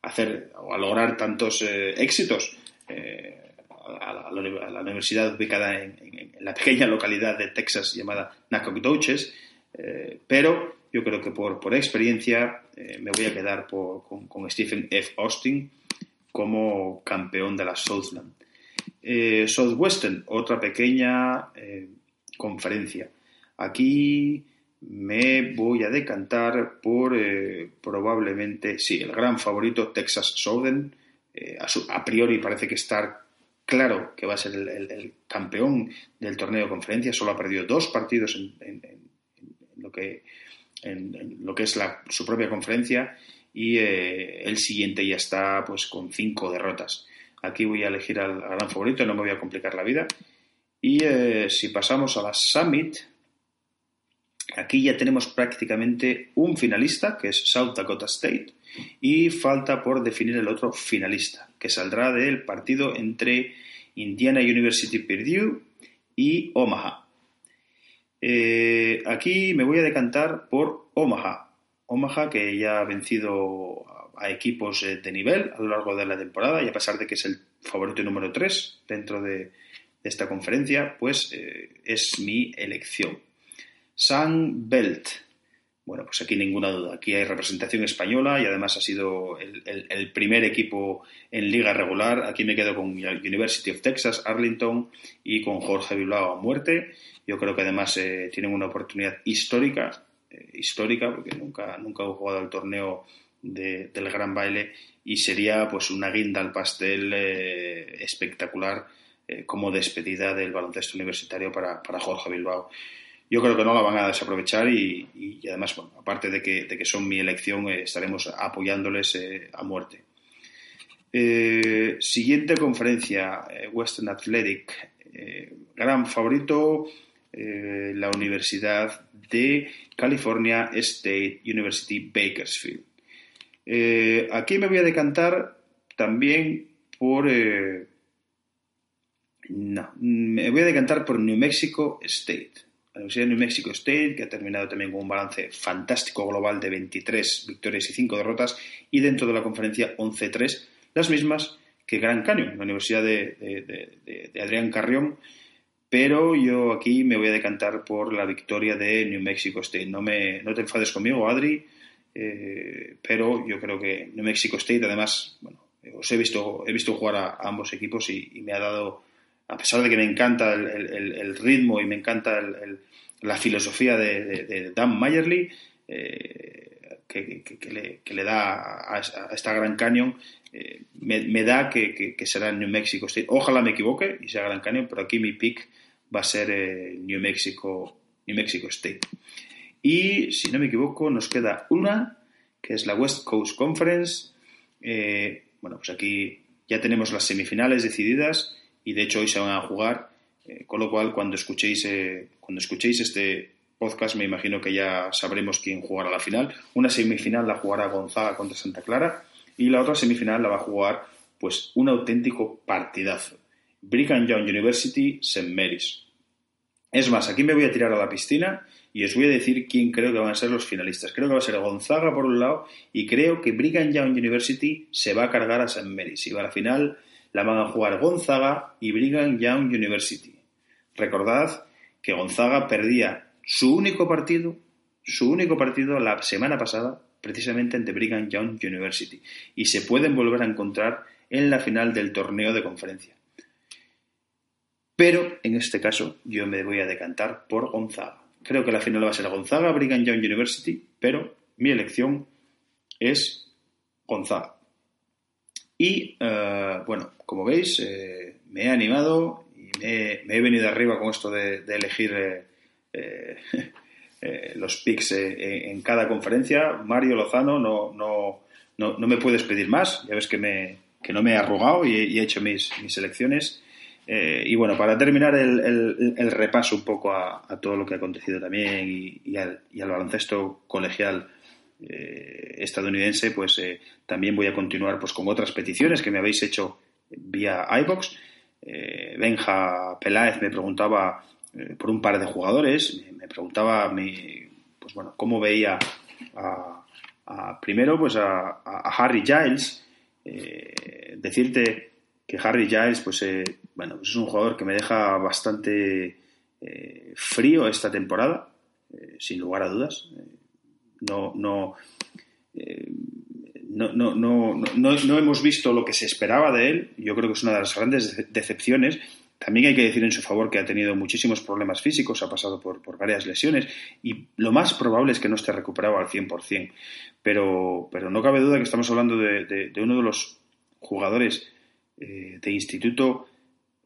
hacer o a lograr tantos eh, éxitos eh, a, la, universidad ubicada en, la pequeña localidad de Texas llamada Nacogdoches, pero yo creo que por, por experiencia me voy a quedar con, Stephen F. Austin como campeón de la Southland. Southwestern, otra pequeña conferencia. Aquí me voy a decantar por eh, probablemente, sí, el gran favorito Texas Southern. Eh, a, priori parece que está claro que va a ser el, campeón del torneo de conferencia. Solo ha perdido dos partidos en, lo, que, en, lo que es la, su propia conferencia y eh, el siguiente ya está pues con cinco derrotas. Aquí voy a elegir al, gran favorito, no me voy a complicar la vida. Y si pasamos a la Summit, Aquí ya tenemos prácticamente un finalista, que es South Dakota State, y falta por definir el otro finalista, que saldrá del partido entre Indiana University Purdue y Omaha. Eh, aquí me voy a decantar por Omaha. Omaha que ya ha vencido a equipos eh, de nivel a lo largo de la temporada y a pesar de que es el favorito número 3 dentro de, esta conferencia, pues eh, es mi elección. Sun Belt. bueno, pues aquí ninguna duda. Aquí hay representación española y además ha sido el, primer equipo en liga regular. Aquí me quedo con University of Texas, Arlington y con Jorge Bilbao a muerte. Yo creo que además eh, tienen una oportunidad histórica, eh, histórica, porque nunca, nunca he jugado el torneo del Gran Baile y sería pues una guinda al pastel eh, espectacular como despedida del baloncesto universitario para, para Jorge Bilbao yo creo que no la van a desaprovechar y, además, bueno, aparte de que, de que son mi elección, eh, estaremos apoyándoles eh, a muerte. Eh, siguiente conferencia, Western Athletic. gran favorito, la Universidad de California State University Bakersfield. aquí me voy a decantar también por... no, me voy a decantar por New Mexico State la Universidad de New Mexico State, que ha terminado también con un balance fantástico global de 23 victorias y 5 derrotas, y dentro de la conferencia 11-3, las mismas que Gran Canyon, la Universidad de, Adrián Carrión, pero yo aquí me voy a decantar por la victoria de New Mexico State. No, me, no te enfades conmigo, Adri, eh, pero yo creo que New Mexico State, además, bueno, os he visto, he visto jugar a, ambos equipos y, me ha dado a pesar de que me encanta el, ritmo y me encanta la filosofía de, Dan Mayerly, eh, que, le, da a, esta Gran Canyon, eh, me, da que, será New Mexico State. Ojalá me equivoque y sea Gran Canyon, pero aquí mi pick va a ser eh, New, Mexico, New Mexico State. Y si no me equivoco, nos queda una, que es la West Coast Conference. bueno, pues aquí ya tenemos las semifinales decididas y de hecho hoy se van a jugar, eh, con lo cual cuando escuchéis, eh, cuando escuchéis este podcast me imagino que ya sabremos quién jugará la final. Una semifinal la jugará Gonzaga contra Santa Clara y la otra semifinal la va a jugar pues un auténtico partidazo. Brigham Young University, St. Mary's. Es más, aquí me voy a tirar a la piscina y os voy a decir quién creo que van a ser los finalistas. Creo que va a ser Gonzaga por un lado y creo que Brigham Young University se va a cargar a St. Mary's y va a la final la van a jugar Gonzaga y Brigham Young University. Recordad que Gonzaga perdía su único partido, su único partido la semana pasada, precisamente ante Brigham Young University, y se pueden volver a encontrar en la final del torneo de conferencia. Pero en este caso yo me voy a decantar por Gonzaga. Creo que la final va a ser Gonzaga, Brigham Young University, pero mi elección es Gonzaga. Y eh, bueno, como veis, eh, me he animado y me, he venido arriba con esto de, elegir eh, los picks en cada conferencia. Mario Lozano, no, no, no, me puedes pedir más. Ya ves que, me, que no me he arrugado y, he hecho mis, mis elecciones. Y bueno, para terminar el, el, repaso un poco a, todo lo que ha acontecido también y, al, baloncesto colegial eh, estadounidense, pues eh, también voy a continuar pues, con otras peticiones que me habéis hecho vía iBox. Eh, Benja Peláez me preguntaba por un par de jugadores, me, preguntaba mi, pues bueno, cómo veía a, primero pues a, Harry Giles. decirte que Harry Giles, pues bueno, pues es un jugador que me deja bastante frío esta temporada, sin lugar a dudas no, no, eh, no, no, no, no, hemos visto lo que se esperaba de él. Yo creo que es una de las grandes decepciones. También hay que decir en su favor que ha tenido muchísimos problemas físicos, ha pasado por, varias lesiones y lo más probable es que no esté recuperado al 100%. Pero, pero no cabe duda que estamos hablando de, uno de los jugadores eh, de instituto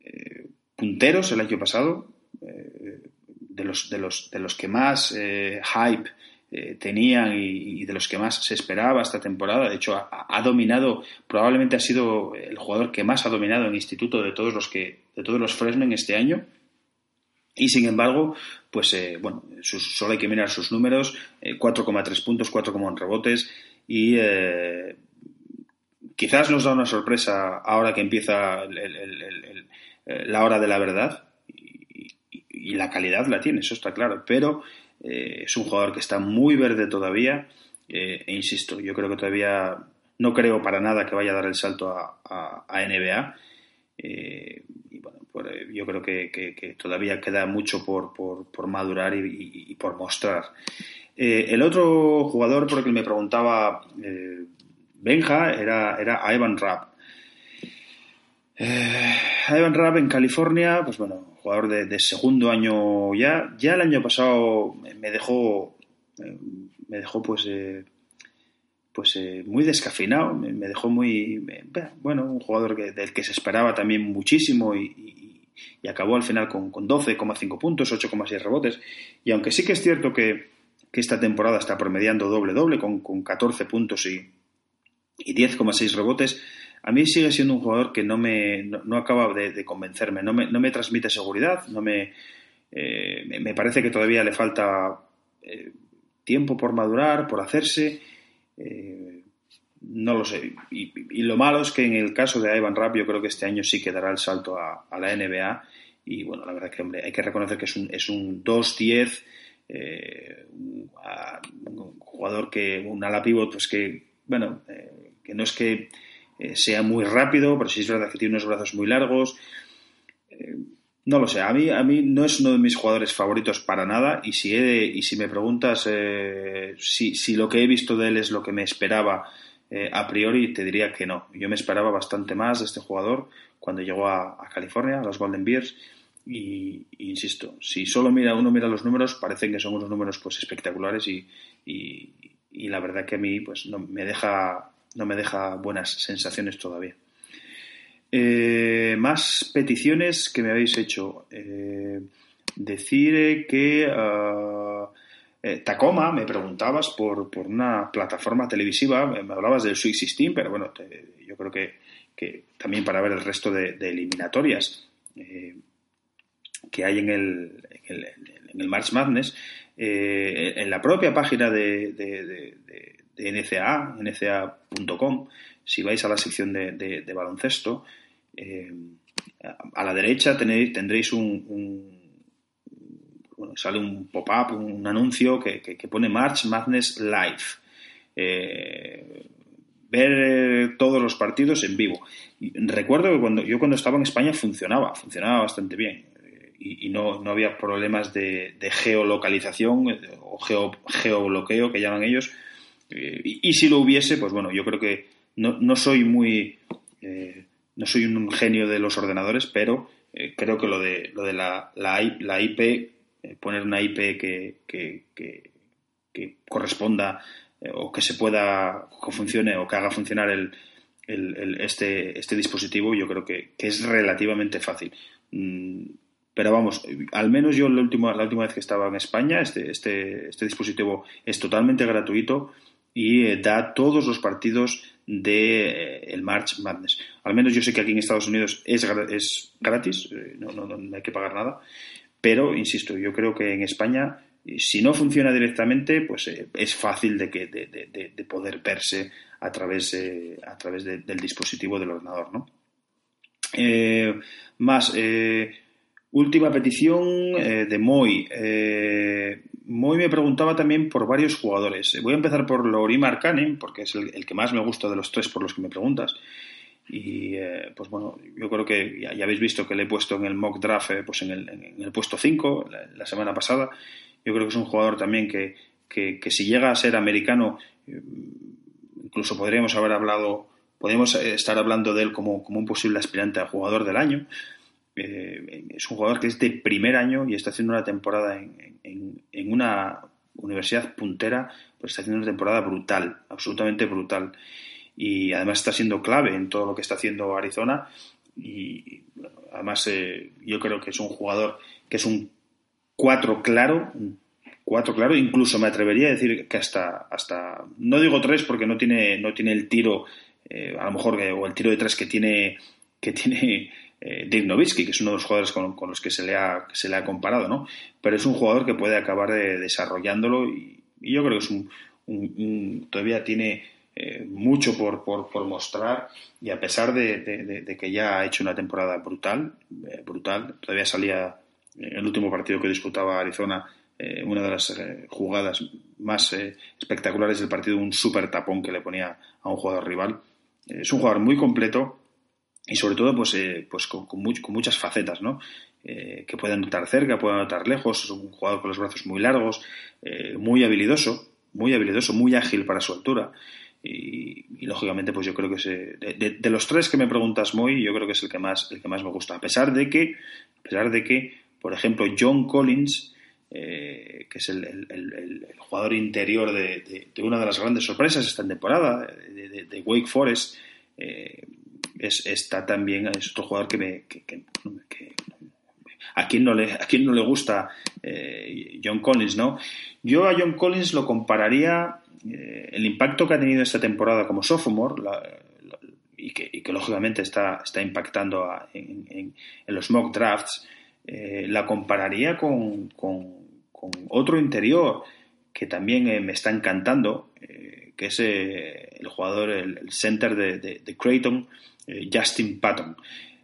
eh, punteros el año pasado, de, los, de, los, de los que más hype eh, tenían y, de los que más se esperaba esta temporada. De hecho, ha, dominado, probablemente ha sido el jugador que más ha dominado en instituto de todos los que, de todos los freshmen este año. Y sin embargo, pues eh, bueno, solo hay que mirar sus números, 4,3 eh, puntos, 4,1 rebotes y quizás nos da una sorpresa ahora que empieza la hora de la verdad y, la calidad la tiene, eso está claro, pero eh, es un jugador que está muy verde todavía eh, e insisto, yo creo que todavía no creo para nada que vaya a dar el salto a, NBA. Eh, y bueno, yo creo que, todavía queda mucho por, madurar y, por mostrar. el otro jugador por el que me preguntaba Benja era, era Ivan Rapp. Ivan Rapp en California, pues bueno, jugador de, segundo año ya. Ya el año pasado me dejó, me dejó pues, pues muy descafeinado, me, dejó muy, bueno, un jugador del que se esperaba también muchísimo y, acabó al final con, con 12,5 puntos, 8,6 rebotes. Y aunque sí que es cierto que, esta temporada está promediando doble-doble con, con 14 puntos y, y 10,6 rebotes, a mí sigue siendo un jugador que no me no, acaba de, convencerme, no me, no me, transmite seguridad, no me, eh, me parece que todavía le falta eh, tiempo por madurar, por hacerse. Eh, no lo sé. Y, lo malo es que en el caso de Ivan Rapp, yo creo que este año sí que dará el salto a, la NBA. Y bueno, la verdad que, hombre, hay que reconocer que es un, es un 2-10, un, jugador que, un ala pivot, pues que, bueno, que no es que eh, sea muy rápido, pero sí es verdad que tiene unos brazos muy largos. Eh, no lo sé, a mí, a mí no es uno de mis jugadores favoritos para nada y si, y si me preguntas eh, si, si, lo que he visto de él es lo que me esperaba a priori, te diría que no. Yo me esperaba bastante más de este jugador cuando llegó a, California, a los Golden Bears, y, insisto, si solo mira uno mira los números, parecen que son unos números pues espectaculares y, y la verdad que a mí pues no, me deja no me deja buenas sensaciones todavía. Eh, más peticiones que me habéis hecho. Eh, decir que uh, Tacoma, me preguntabas por, una plataforma televisiva, me hablabas del Sweet 16, pero bueno, yo creo que, también para ver el resto de, eliminatorias que hay en el, en el, March Madness, en la propia página de NCA, nca.com, si vais a la sección de, baloncesto, eh, a la derecha tenéis, tendréis un, bueno, sale un pop-up, un anuncio que, pone March Madness Live. Eh, ver eh, todos los partidos en vivo. recuerdo que cuando yo cuando estaba en España funcionaba, funcionaba bastante bien y, no, había problemas de, geolocalización o geobloqueo que llaman ellos, eh, y, si lo hubiese, pues bueno, yo creo que no, soy muy. Eh, no soy un genio de los ordenadores, pero eh, creo que lo de, lo de la, la, IP, poner una IP que, que, corresponda o que se pueda, que funcione o que haga funcionar el, este, este dispositivo, yo creo que, es relativamente fácil. Mm, pero vamos, al menos yo la última, la última vez que estaba en España, este, este, este dispositivo es totalmente gratuito y eh, da todos los partidos del de, eh, el March Madness. Al menos yo sé que aquí en Estados Unidos es, es gratis, eh, no, no, no, hay que pagar nada, pero insisto, yo creo que en España, si no funciona directamente, pues es fácil de, que, de, de, poder verse a través, a través del dispositivo del ordenador. ¿no? más, última petición de Moy. Moy me preguntaba también por varios jugadores. Voy a empezar por Lori Markkanen, porque es el, que más me gusta de los tres por los que me preguntas. Y eh, pues bueno, yo creo que ya, habéis visto que le he puesto en el mock draft eh, pues en el, puesto 5 la, semana pasada. Yo creo que es un jugador también que, que, si llega a ser americano, eh, incluso podríamos haber hablado, podemos estar hablando de él como, como un posible aspirante a jugador del año. Eh, es un jugador que es de primer año y está haciendo una temporada en, una universidad puntera, pues está haciendo una temporada brutal, absolutamente brutal. Y además está siendo clave en todo lo que está haciendo Arizona. Y además eh, yo creo que es un jugador que es un 4 claro, cuatro claro, incluso me atrevería a decir que hasta, hasta no digo 3 porque no tiene, no tiene el tiro, eh, a lo mejor, o el tiro de 3 que tiene, que tiene eh, que es uno de los jugadores con, los que se le, ha, se le ha comparado, ¿no? Pero es un jugador que puede acabar desarrollándolo y, yo creo que es un, todavía tiene eh, mucho por, por, mostrar y a pesar de, que ya ha hecho una temporada brutal, eh, brutal, todavía salía en el último partido que disputaba Arizona una de las jugadas más espectaculares del partido, un super tapón que le ponía a un jugador rival. es un jugador muy completo y sobre todo pues, eh, pues con, con, muchas facetas, ¿no? eh, que puede anotar cerca, puede anotar lejos, es un jugador con los brazos muy largos, eh, muy habilidoso, muy habilidoso, muy ágil para su altura. Y, lógicamente, pues yo creo que es, de, los tres que me preguntas, Moy, yo creo que es el que más, el que más me gusta. A pesar de que, a pesar de que, por ejemplo, John Collins, eh, que es el, jugador interior de, una de las grandes sorpresas esta temporada, de, Wake Forest, es, está también, es otro jugador que me, a quién no le, a quién no le gusta eh, John Collins, ¿no? Yo a John Collins lo compararía eh, el impacto que ha tenido esta temporada como sophomore y, que, lógicamente está, está impactando en, los mock drafts, eh, la compararía con, con, otro interior que también me está encantando, que es el jugador, el, center de Creighton, Justin Patton.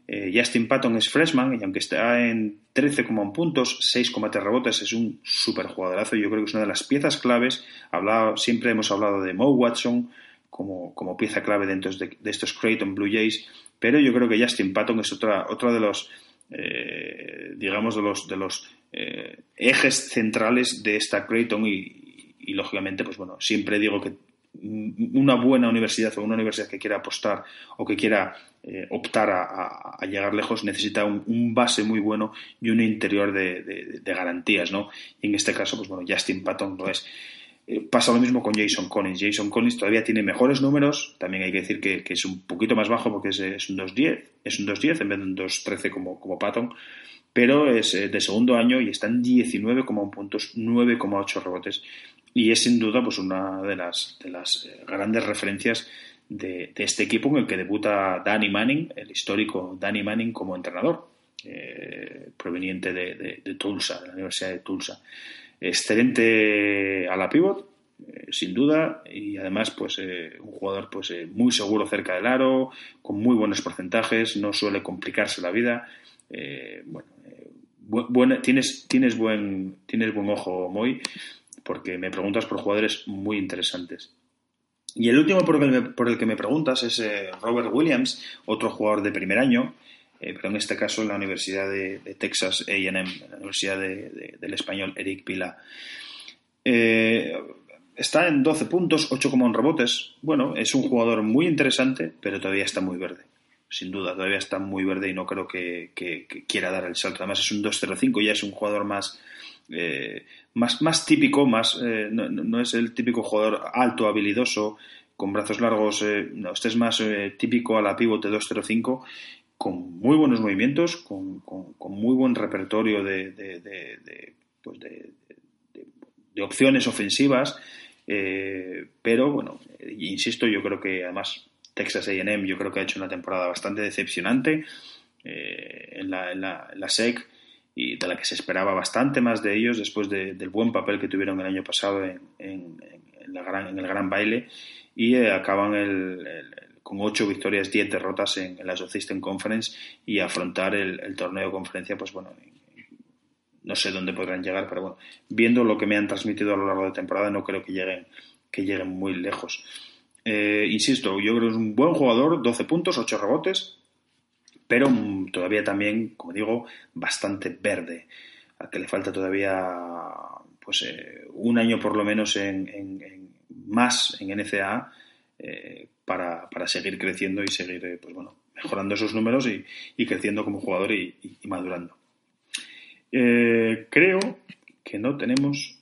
Eh, Justin Patton es freshman y aunque está en 13,1 puntos, 6,3 rebotes, es un super jugadorazo. Yo creo que es una de las piezas claves. Hablado, siempre hemos hablado de Mo Watson como, como pieza clave dentro de, estos Creighton Blue Jays, pero yo creo que Justin Patton es otra, otra de los, eh, digamos, de los, de los eh, ejes centrales de esta Creighton y, y, lógicamente, pues bueno, siempre digo que una buena universidad o una universidad que quiera apostar o que quiera eh, optar a, llegar lejos necesita un, base muy bueno y un interior de, garantías, ¿no? Y en este caso, pues bueno, Justin Patton lo es. Eh, pasa lo mismo con Jason Collins. Jason Collins todavía tiene mejores números, también hay que decir que, es un poquito más bajo porque es, un 2-10, es un 2-10 en vez de un 2-13 como, como Patton, pero es eh, de segundo año y está en 19,1 puntos, 9,8 rebotes y es sin duda pues una de las, de las eh, grandes referencias de, este equipo en el que debuta Danny Manning, el histórico Danny Manning como entrenador, eh, proveniente de, Tulsa, de la Universidad de Tulsa. Excelente a la pivot, eh, sin duda, y además pues un jugador pues muy seguro cerca del aro, con muy buenos porcentajes, no suele complicarse la vida. bueno, tienes, tienes, buen, tienes buen ojo, Moy, porque me preguntas por jugadores muy interesantes. Y el último por el, que me preguntas es eh, Robert Williams, otro jugador de primer año, eh, pero en este caso en la Universidad de, Texas AM, la Universidad del Español Eric Pila. Eh, está en 12 puntos, 8,1 rebotes. Bueno, es un jugador muy interesante, pero todavía está muy verde. Sin duda, todavía está muy verde y no creo que, quiera dar el salto. Además, es un 2-0-5, ya es un jugador más, más, más típico, más, eh, no, es el típico jugador alto, habilidoso, con brazos largos, eh, no, este es más típico a la pivote 2-0-5, con muy buenos movimientos, con, muy buen repertorio de, de, pues opciones ofensivas, pero bueno, insisto, yo creo que además Texas AM yo creo que ha hecho una temporada bastante decepcionante en, la, en, la, en la SEC y de la que se esperaba bastante más de ellos después del buen papel que tuvieron el año pasado en, en, la gran, en el gran baile y eh, acaban el, con ocho victorias, diez derrotas en, la Southeastern Conference y afrontar el, torneo de conferencia, pues bueno, no sé dónde podrán llegar, pero bueno, viendo lo que me han transmitido a lo largo de la temporada, no creo que lleguen, que lleguen muy lejos. Eh, insisto, yo creo que es un buen jugador, 12 puntos, 8 rebotes, pero todavía también, como digo, bastante verde, al que le falta todavía pues eh, un año por lo menos en, más en NCA eh, para, seguir creciendo y seguir eh, pues bueno, mejorando esos números y, creciendo como jugador y, madurando. creo que no tenemos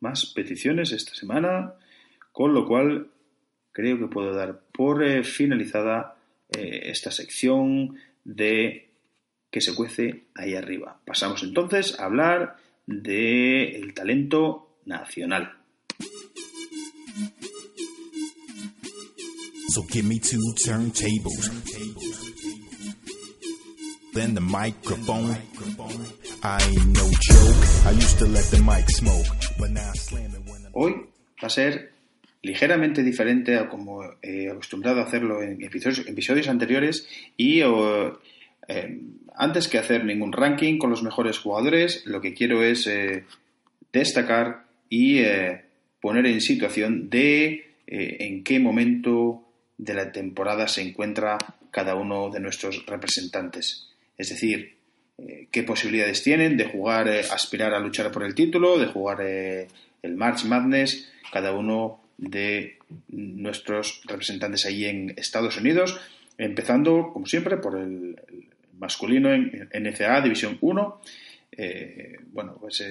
más peticiones esta semana, con lo cual creo que puedo dar por finalizada esta sección de que se cuece ahí arriba. Pasamos entonces a hablar del talento nacional. So give me two turntables. Then the microphone. I ain't no joke. I used to let the mic smoke, but now I slam it when Hoy va a ser ligeramente diferente a como he acostumbrado a hacerlo en episodios, anteriores y eh, antes que hacer ningún ranking con los mejores jugadores, lo que quiero es eh, destacar y eh, poner en situación de en qué momento de la temporada se encuentra cada uno de nuestros representantes. Es decir, qué posibilidades tienen de jugar, aspirar a luchar por el título, de jugar el March Madness, cada uno de nuestros representantes allí en Estados Unidos, empezando, como siempre, por el, masculino en NCAA División 1. bueno, pues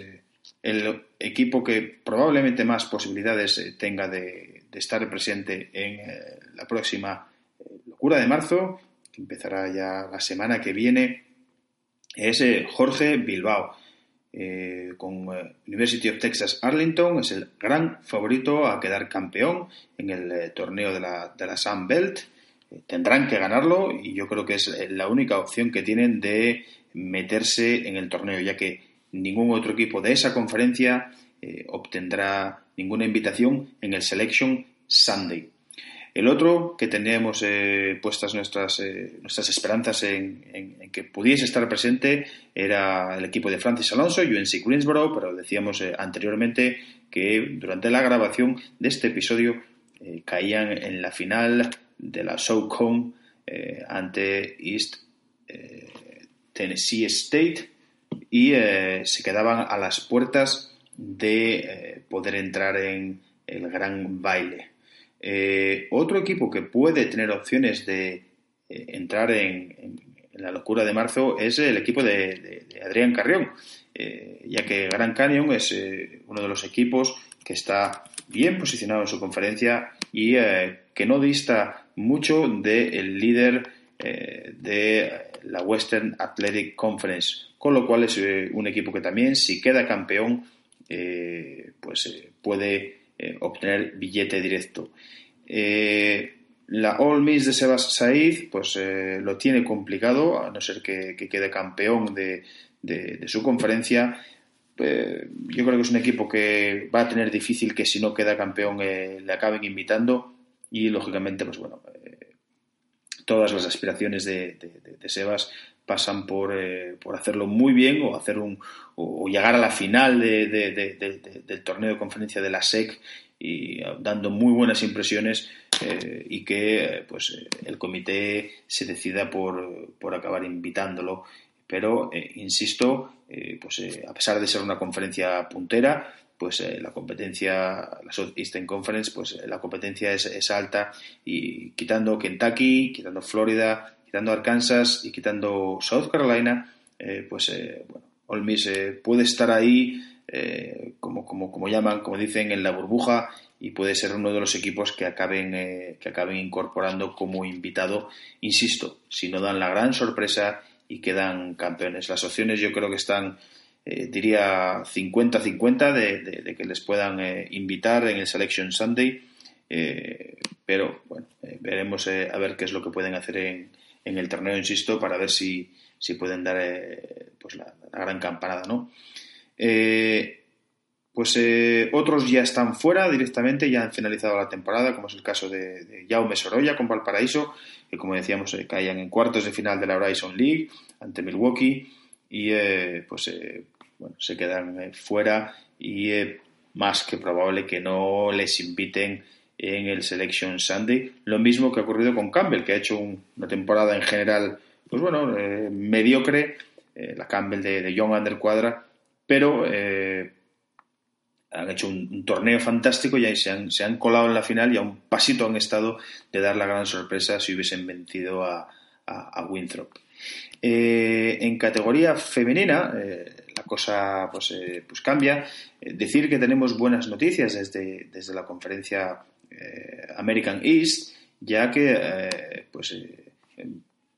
el equipo que probablemente más posibilidades tenga de, estar presente en eh, la próxima eh, locura de marzo, que empezará ya la semana que viene, es eh, Jorge Bilbao. Con University of Texas Arlington es el gran favorito a quedar campeón en el torneo de la, de la Sun Belt. tendrán que ganarlo y yo creo que es la única opción que tienen de meterse en el torneo, ya que ningún otro equipo de esa conferencia obtendrá ninguna invitación en el Selection Sunday. El otro, que teníamos eh, puestas nuestras, eh, nuestras esperanzas en, que pudiese estar presente, era el equipo de Francis Alonso, UNC Greensboro, pero decíamos eh, anteriormente que durante la grabación de este episodio caían en la final de la SoCon ante East Tennessee State y se quedaban a las puertas de poder entrar en el gran baile. Eh, otro equipo que puede tener opciones de eh, entrar en, la locura de marzo es el equipo de, Adrián Carrión, eh, ya que Gran Canyon es uno de los equipos que está bien posicionado en su conferencia y que no dista mucho del líder de la Western Athletic Conference, con lo cual es un equipo que también, si queda campeón, pues puede eh, obtener billete directo. Eh, la All Miss de Sebas Said pues eh, lo tiene complicado, a no ser que, quede campeón de, su conferencia. yo creo que es un equipo que va a tener difícil que si no queda campeón le acaben invitando y lógicamente pues bueno todas las aspiraciones de, Sebas pasan por, por, hacerlo muy bien o hacer un o, llegar a la final del torneo de conferencia de la SEC y dando muy buenas impresiones eh, y que pues el comité se decida por, por acabar invitándolo. Pero eh, insisto eh, pues a pesar de ser una conferencia puntera pues la competencia la Southeastern Conference pues la competencia es, es alta y quitando Kentucky quitando Florida quitando Arkansas y quitando South Carolina pues bueno Ole Miss puede estar ahí eh, como, como, como, llaman, como dicen, en la burbuja y puede ser uno de los equipos que acaben, eh, que acaben incorporando como invitado, insisto, si no dan la gran sorpresa y quedan campeones. Las opciones yo creo que están, eh, diría, 50-50 de, que les puedan invitar en el Selection Sunday, pero bueno, veremos a ver qué es lo que pueden hacer en, en el torneo, insisto, para ver si, si pueden dar pues la, gran campanada, ¿no? Eh, pues eh, otros ya están fuera directamente, ya han finalizado la temporada, como es el caso de, de Jaume Sorolla con Valparaíso, que como decíamos eh, caían en cuartos de final de la Horizon League ante Milwaukee y pues bueno, se quedan fuera y más que probable que no les inviten en el Selection Sunday. Lo mismo que ha ocurrido con Campbell, que ha hecho una temporada en general, pues bueno, mediocre, la Campbell de, de John Underquadra pero eh, han hecho un, torneo fantástico y ahí se han, se han, colado en la final y a un pasito han estado de dar la gran sorpresa si hubiesen vencido a, a, Winthrop. Eh, en categoría femenina, eh, la cosa pues, pues cambia. decir que tenemos buenas noticias desde, desde la conferencia American East, ya que pues,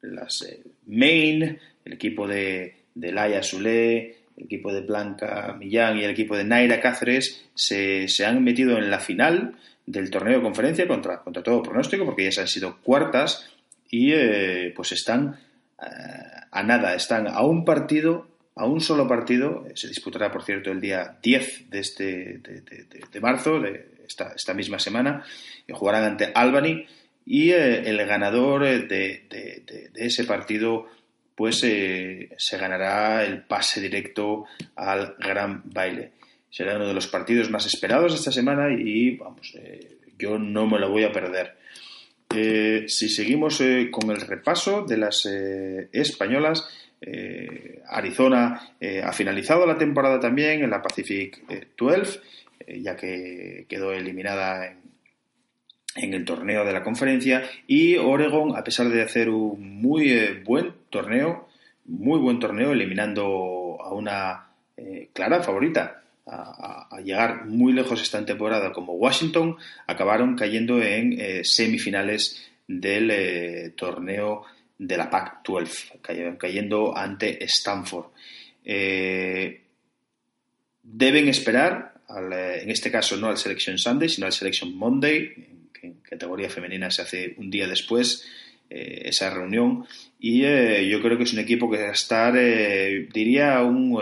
las Main, el equipo de, de Laia Sule, el equipo de Blanca Millán y el equipo de Naira Cáceres se, han metido en la final del torneo de conferencia contra, contra todo pronóstico, porque ya han sido cuartas y eh, pues están eh, a nada, están a un partido, a un solo partido, se disputará por cierto el día 10 de, este, de, marzo, de esta, esta, misma semana, jugarán ante Albany y eh, el ganador de, ese partido pues eh, se ganará el pase directo al gran baile. Será uno de los partidos más esperados esta semana y vamos, eh, yo no me lo voy a perder. Eh, si seguimos con el repaso de las españolas, Arizona ha finalizado la temporada también en la Pacific 12, ya que quedó eliminada en, el torneo de la conferencia y Oregon, a pesar de hacer un muy eh, buen torneo, muy buen torneo, eliminando a una eh, clara favorita a, llegar muy lejos esta temporada como Washington, acabaron cayendo en eh, semifinales del torneo de la Pac-12, cayendo ante Stanford. deben esperar, en este caso no al Selection Sunday, sino al Selection Monday, en categoría femenina se hace un día después eh, esa reunión y eh, yo creo que es un equipo que va a estar, eh, diría, un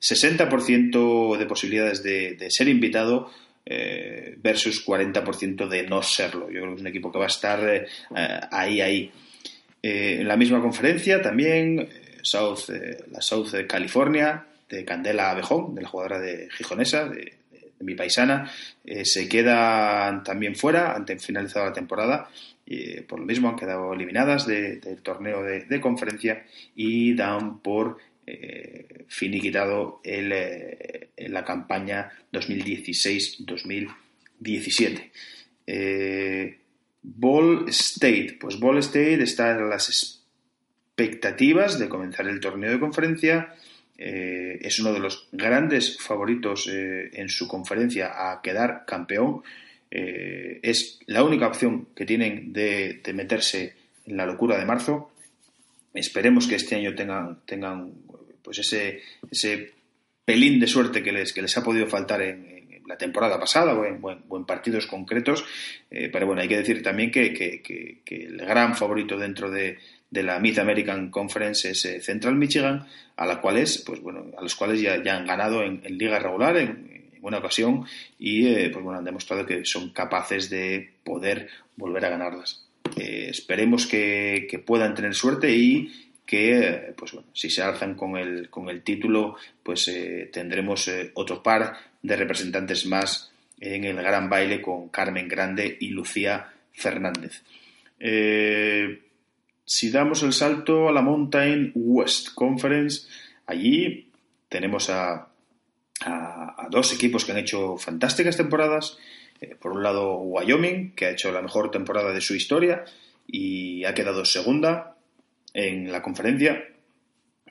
60% de posibilidades de, ser invitado versus 40% de no serlo. Yo creo que es un equipo que va a estar ahí, ahí. en la misma conferencia también South, la South California de Candela Abejón, de la jugadora de Gijonesa, de, mi paisana, eh, se quedan también fuera ante finalizada la temporada. y por lo mismo han quedado eliminadas del torneo de, conferencia y dan por eh, finiquitado el, eh, la campaña 2016-2017. Ball State, pues Ball State está en las expectativas de comenzar el torneo de conferencia eh, es uno de los grandes favoritos eh, en su conferencia a quedar campeón. Eh, es la única opción que tienen de, meterse en la locura de marzo. Esperemos que este año tengan, tengan pues ese, ese pelín de suerte que les, que les ha podido faltar en, la temporada pasada o en, partidos concretos. pero bueno, hay que decir también que el gran favorito dentro de, de la Mid American Conference es eh, Central Michigan, a la cuales, pues bueno, a los cuales ya, ya han ganado en, liga regular en, una ocasión y eh, pues bueno, han demostrado que son capaces de poder volver a ganarlas. Eh, esperemos que, puedan tener suerte y que, pues bueno, si se alzan con el, con el título, pues tendremos otro par de representantes más en el gran baile con Carmen Grande y Lucía Fernández. Si damos el salto a la Mountain West Conference, allí tenemos a, dos equipos que han hecho fantásticas temporadas. Eh, por un lado, Wyoming, que ha hecho la mejor temporada de su historia y ha quedado segunda en la conferencia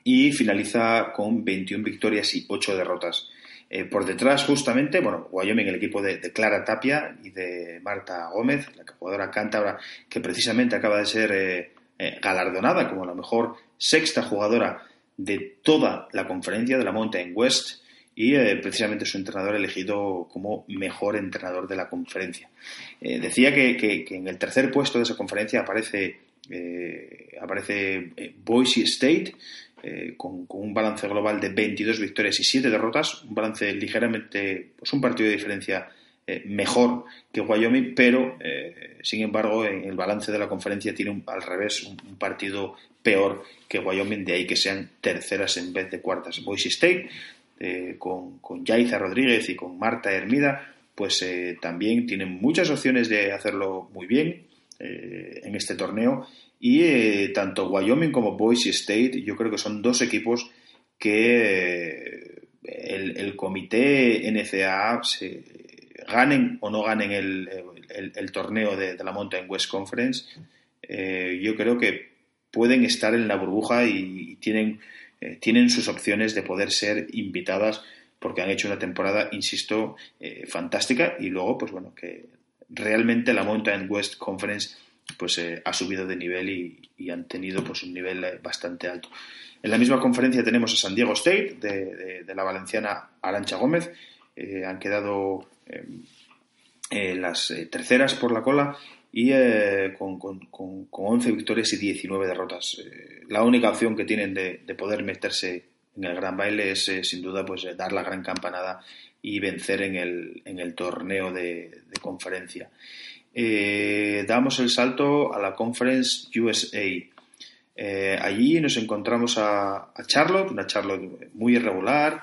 y finaliza con 21 victorias y 8 derrotas. Eh, por detrás, justamente, bueno, Wyoming, el equipo de, Clara Tapia y de Marta Gómez, la jugadora cántabra, que precisamente acaba de ser eh, eh, galardonada como la mejor sexta jugadora de toda la conferencia de la Mountain West y eh, precisamente su entrenador elegido como mejor entrenador de la conferencia. Eh, decía que, en el tercer puesto de esa conferencia aparece, aparece Boise State, con, un balance global de 22 victorias y 7 derrotas, un balance ligeramente, pues un partido de diferencia eh, mejor que Wyoming, pero eh, sin embargo en el balance de la conferencia tiene al revés un, partido peor que Wyoming, de ahí que sean terceras en vez de cuartas. Boise State, eh, con, con Yaiza Rodríguez y con Marta Hermida, pues también tienen muchas opciones de hacerlo muy bien en este torneo y tanto Wyoming como Boise State yo creo que son dos equipos que el, el comité NCAA se, ganen o no ganen el, torneo de, la Mountain West Conference, eh, yo creo que pueden estar en la burbuja y, tienen, eh, tienen sus opciones de poder ser invitadas porque han hecho una temporada, insisto, eh, fantástica y luego, pues bueno, que realmente la Mountain West Conference pues ha subido de nivel y, han tenido pues un nivel bastante alto. En la misma conferencia tenemos a San Diego State de, de la valenciana Arancha Gómez, han quedado las eh, terceras por la cola y eh, con, con, con, 11 victorias y 19 derrotas. la única opción que tienen de, poder meterse en el gran baile es sin duda pues dar la gran campanada y vencer en el, en el torneo de, conferencia. damos el salto a la Conference USA. allí nos encontramos a, a, Charlotte, una Charlotte muy irregular,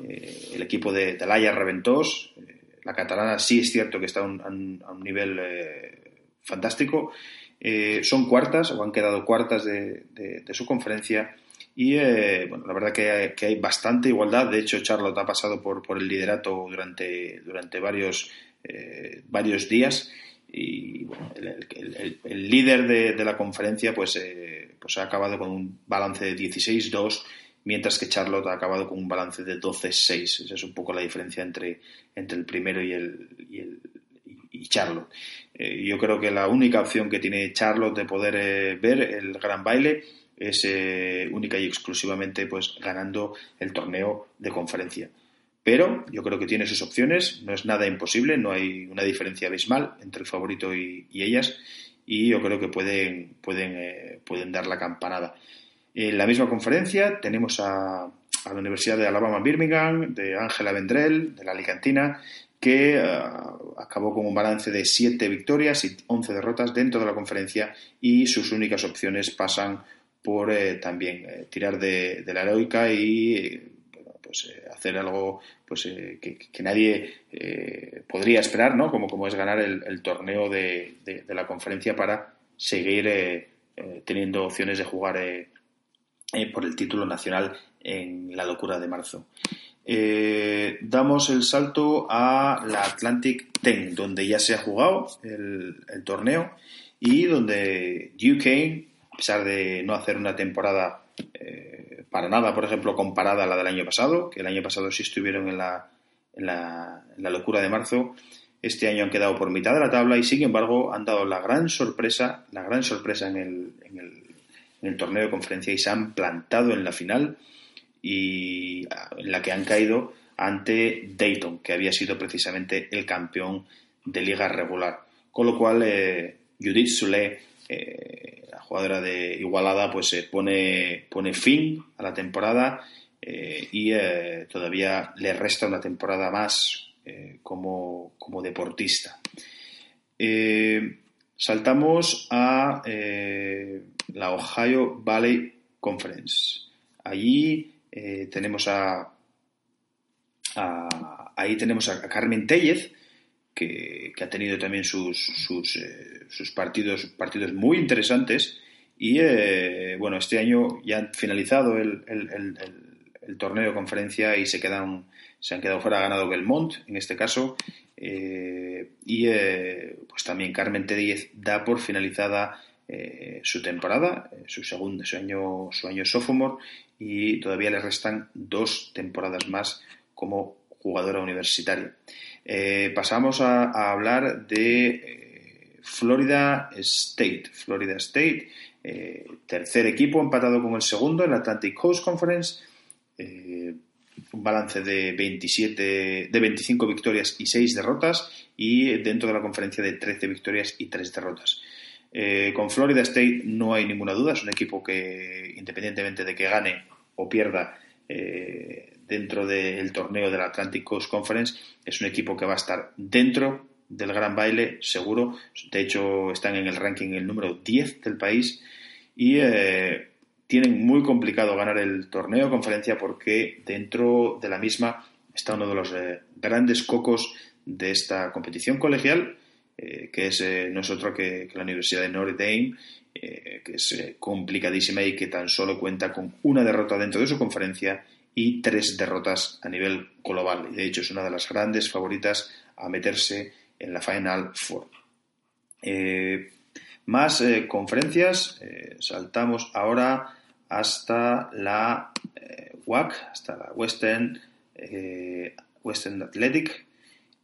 el equipo de, de Laia Reventós, la catalana sí es cierto que está a un, nivel eh, fantástico. Eh, son cuartas o han quedado cuartas de, su conferencia Y eh, bueno, la verdad que hay, que hay, bastante igualdad. De hecho, Charlotte ha pasado por, por el liderato durante, durante varios, eh, varios días. Y bueno, el, el, líder de, de, la conferencia pues, eh, pues ha acabado con un balance de 16-2, mientras que Charlotte ha acabado con un balance de 12-6. Esa es un poco la diferencia entre, entre el primero y el, y el y Charlotte. Eh, yo creo que la única opción que tiene Charlotte de poder eh, ver el gran baile es eh, única y exclusivamente pues ganando el torneo de conferencia. Pero yo creo que tiene sus opciones, no es nada imposible, no hay una diferencia abismal entre el favorito y, y ellas y yo creo que pueden, pueden, pueden dar la campanada. En la misma conferencia tenemos a, la Universidad de Alabama Birmingham, de Ángela Vendrell, de la Alicantina, que uh, acabó con un balance de 7 victorias y 11 derrotas dentro de la conferencia y sus únicas opciones pasan por eh, también eh, tirar de, la heroica y eh, bueno, pues, hacer algo pues, que, que, nadie podría esperar, ¿no? como, como es ganar el, el torneo de, de, de, la conferencia para seguir teniendo opciones de jugar por el título nacional en la locura de marzo. Eh, damos el salto a la Atlantic 10, donde ya se ha jugado el, el torneo y donde Duquesne a pesar de no hacer una temporada eh, para nada, por ejemplo, comparada a la del año pasado, que el año pasado sí estuvieron en la, en la, en la locura de marzo, este año han quedado por mitad de la tabla y sin embargo han dado la gran sorpresa, la gran sorpresa en el, en el, en el torneo de conferencia y se han plantado en la final y en la que han caído ante Dayton, que había sido precisamente el campeón de liga regular. Con lo cual, eh, Judith Sule, eh, la jugadora de Igualada, pues eh, pone, pone fin a la temporada eh, y todavía le resta una temporada más como, como, deportista. saltamos a la Ohio Valley Conference. Allí tenemos a, ahí tenemos a Carmen Tellez, que, que, ha tenido también sus, sus, eh, sus partidos, partidos muy interesantes. Y eh, bueno, este año ya han finalizado el, el, el, torneo de conferencia y se, quedan, se han quedado fuera, ha ganado Belmont en este caso. Eh, y eh, pues también Carmen Tellez da por finalizada eh, su temporada, su segundo, su año, su año sophomore, y todavía le restan dos temporadas más como jugadora universitaria. Eh, pasamos a, hablar de eh, Florida State. Florida State, eh, tercer equipo empatado con el segundo en la Atlantic Coast Conference. Eh, un balance de 27, de 25 victorias y 6 derrotas y dentro de la conferencia de 13 victorias y 3 derrotas. Eh, con Florida State no hay ninguna duda, es un equipo que independientemente de que gane o pierda eh, dentro del torneo de la Atlantic Coast Conference. Es un equipo que va a estar dentro del gran baile, seguro. De hecho, están en el ranking el número 10 del país y eh, tienen muy complicado ganar el torneo conferencia porque dentro de la misma está uno de los eh, grandes cocos de esta competición colegial, eh, que es eh, no es otro que, que, la Universidad de Notre Dame, eh, que es complicadísima y que tan solo cuenta con una derrota dentro de su conferencia y tres derrotas a nivel global. Y de hecho es una de las grandes favoritas a meterse en la Final Four. Eh, más eh, conferencias, eh, saltamos ahora hasta la eh, WAC, hasta la Western, eh, Western Athletic,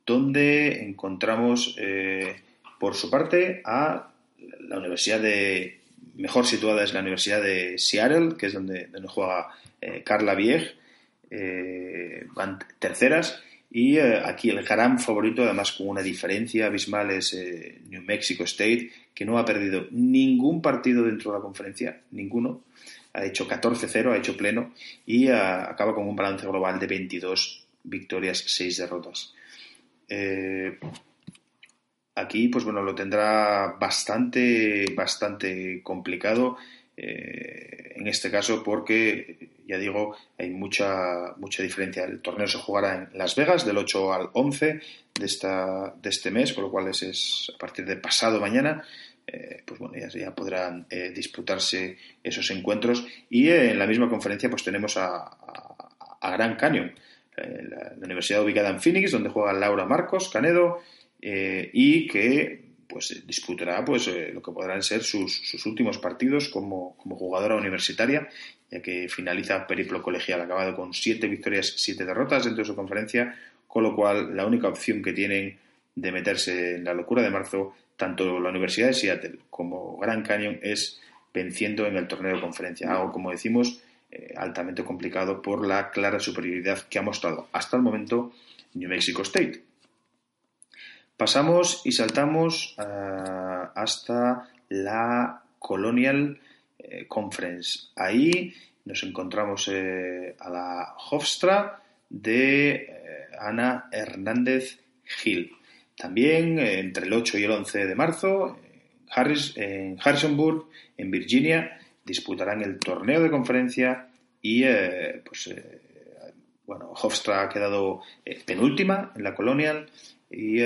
donde encontramos por su parte a la Universidad de, mejor situada es la Universidad de Seattle, que es donde, donde juega Carla Vieg, eh, van terceras. Y eh, aquí el gran favorito, además con una diferencia abismal, es eh, New Mexico State, que no ha perdido ningún partido dentro de la conferencia, ninguno. Ha hecho 14-0, ha hecho pleno y acaba con un balance global de 22 victorias, 6 derrotas. Eh, aquí, pues bueno, lo tendrá bastante, bastante complicado eh, en este caso porque, ya digo, hay mucha, mucha diferencia. El torneo se jugará en Las Vegas del 8 al 11 de, esta, de este mes, con lo cual es, es a partir de pasado mañana. pues bueno, ya, podrán disputarse esos encuentros. Y en la misma conferencia pues tenemos a, a, Gran Canyon, la, universidad ubicada en Phoenix, donde juega Laura Marcos Canedo, y que pues disputará pues lo que podrán ser sus, sus últimos partidos como, como, jugadora universitaria, ya que finaliza periplo colegial acabado con siete victorias, siete derrotas dentro de su conferencia, con lo cual la única opción que tienen de meterse en la locura de marzo, tanto la Universidad de Seattle como Grand Canyon, es venciendo en el torneo de conferencia, algo como decimos eh, altamente complicado por la clara superioridad que ha mostrado hasta el momento New Mexico State. Pasamos y saltamos eh, hasta la Colonial eh, Conference. Ahí nos encontramos a la Hofstra de Ana Hernández Gil. También entre el 8 y el 11 de marzo, en Harrisonburg, en Virginia, disputarán el torneo de conferencia y eh, pues eh, bueno, Hofstra ha quedado penúltima en la Colonial y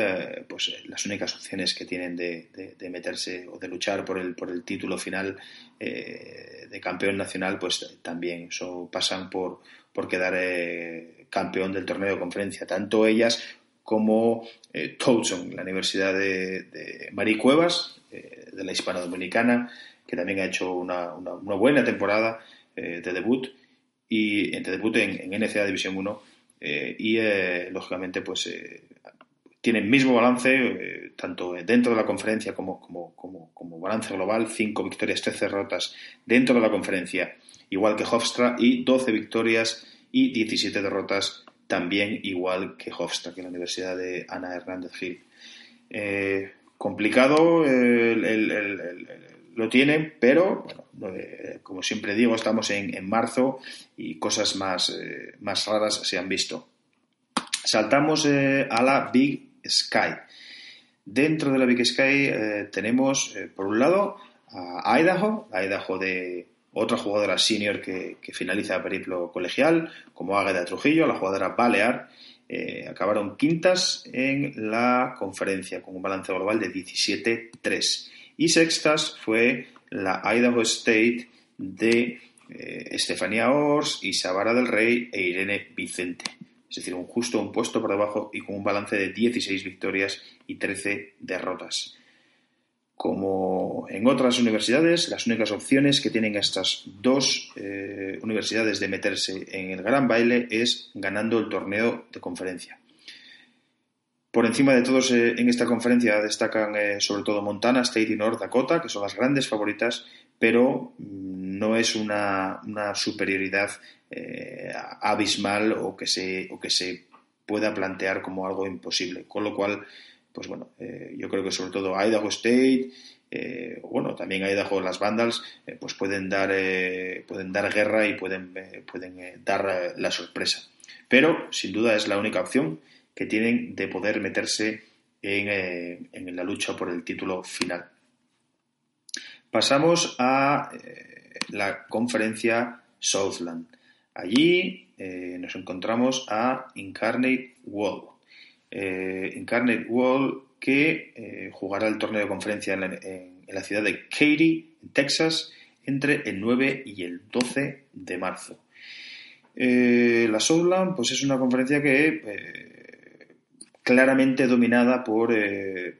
pues las únicas opciones que tienen de, meterse o de luchar por el, por el título final de campeón nacional pues también. Pasan por, por quedar campeón del torneo de conferencia, tanto ellas como eh, la Universidad de, de Cuevas, eh, de la Hispano Dominicana, que también ha hecho una, una, buena temporada eh, de debut y de debut en, en NCAA División 1 eh, y lógicamente pues tienen mismo balance tanto dentro de la conferencia como, como, como, balance global, 5 victorias, 13 derrotas dentro de la conferencia, igual que Hofstra, y 12 victorias y 17 derrotas también igual que Hofstra, que la Universidad de Ana Hernández Gil. Eh, complicado lo tiene, pero eh, como siempre digo, estamos en, marzo y cosas más, eh, más raras se han visto. Saltamos a la Big Sky. Dentro de la Big Sky tenemos, por un lado, a Idaho, Idaho de, otra jugadora senior que, finaliza el periplo colegial, como Águeda Trujillo, la jugadora Balear, eh, acabaron quintas en la conferencia con un balance global de 17-3. Y sextas fue la Idaho State de eh, Estefanía Ors, Isabara del Rey e Irene Vicente. Es decir, un justo un puesto por debajo y con un balance de 16 victorias y 13 derrotas. Como en otras universidades, las únicas opciones que tienen estas dos eh, universidades de meterse en el gran baile es ganando el torneo de conferencia. Por encima de todos eh, en esta conferencia destacan eh, sobre todo Montana, State y North Dakota, que son las grandes favoritas, pero mm, no es una, superioridad abismal o que, se, pueda plantear como algo imposible. Con lo cual, pues bueno, eh, yo creo que sobre todo Idaho State, eh, bueno, también Idaho las Vandals, eh, pues pueden dar, pueden dar guerra y pueden, pueden dar la sorpresa. Pero, sin duda, es la única opción que tienen de poder meterse en, en la lucha por el título final. Pasamos a la conferencia Southland. Allí nos encontramos a Incarnate eh, Incarnate Wall, que eh, jugará el torneo de conferencia en la, ciudad de Katy, Texas, entre el 9 y el 12 de marzo. Eh, la Southland pues es una conferencia que claramente dominada por,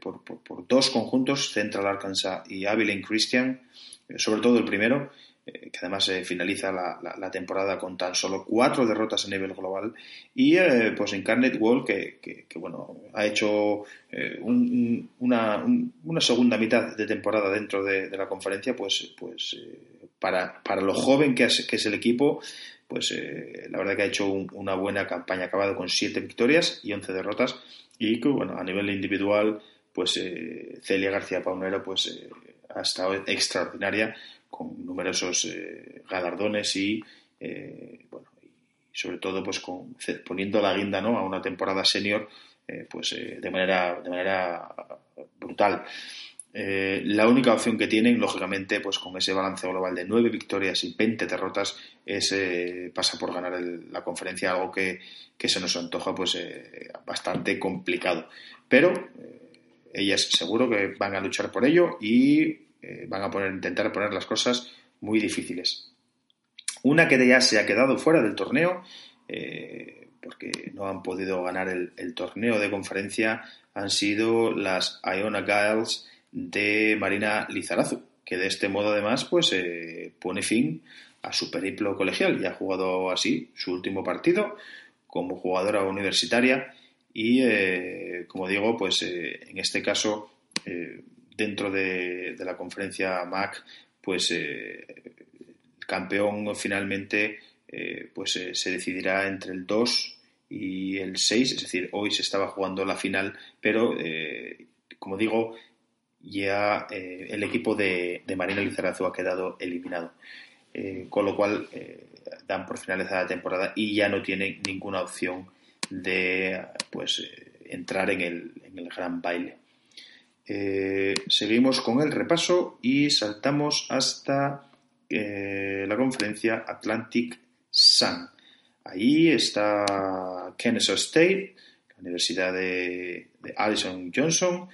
por, dos conjuntos, Central Arkansas y Abilene Christian, sobre todo el primero, eh, que además eh, finaliza la, temporada con tan solo cuatro derrotas a nivel global, y eh, pues Incarnate World, que, bueno, ha hecho una, segunda mitad de temporada dentro de, la conferencia, pues, pues para, para, lo joven que es, que es el equipo, pues la verdad que ha hecho una buena campaña, ha acabado con siete victorias y once derrotas, y que bueno, a nivel individual, pues Celia García Paunero pues ha estado extraordinaria con numerosos eh, galardones y, eh, bueno, y sobre todo pues con, poniendo la guinda ¿no? a una temporada senior eh, pues de manera de manera brutal la única opción que tienen lógicamente pues con ese balance global de nueve victorias y 20 derrotas es pasa por ganar la conferencia algo que, que, se nos antoja pues bastante complicado pero ellas seguro que van a luchar por ello y van a poner, intentar poner las cosas muy difíciles. Una que ya se ha quedado fuera del torneo, porque no han podido ganar el, torneo de conferencia, han sido las Iona Giles de Marina Lizarazu, que de este modo además pues pone fin a su periplo colegial. Y ha jugado así su último partido como jugadora universitaria y, eh, como digo, pues eh, en este caso, eh, dentro de, la conferencia MAC, pues el campeón finalmente pues se decidirá entre el 2 y el 6, es decir, hoy se estaba jugando la final, pero como digo, ya el equipo de, de Marina Lizarazu ha quedado eliminado. Eh, con lo cual eh, dan por finalizada la temporada y ya no tienen ninguna opción de pues eh, entrar en el, en el gran baile. seguimos con el repaso y saltamos hasta la conferencia Atlantic Sun. Ahí está Kennesaw State, la Universidad de Allison Johnson,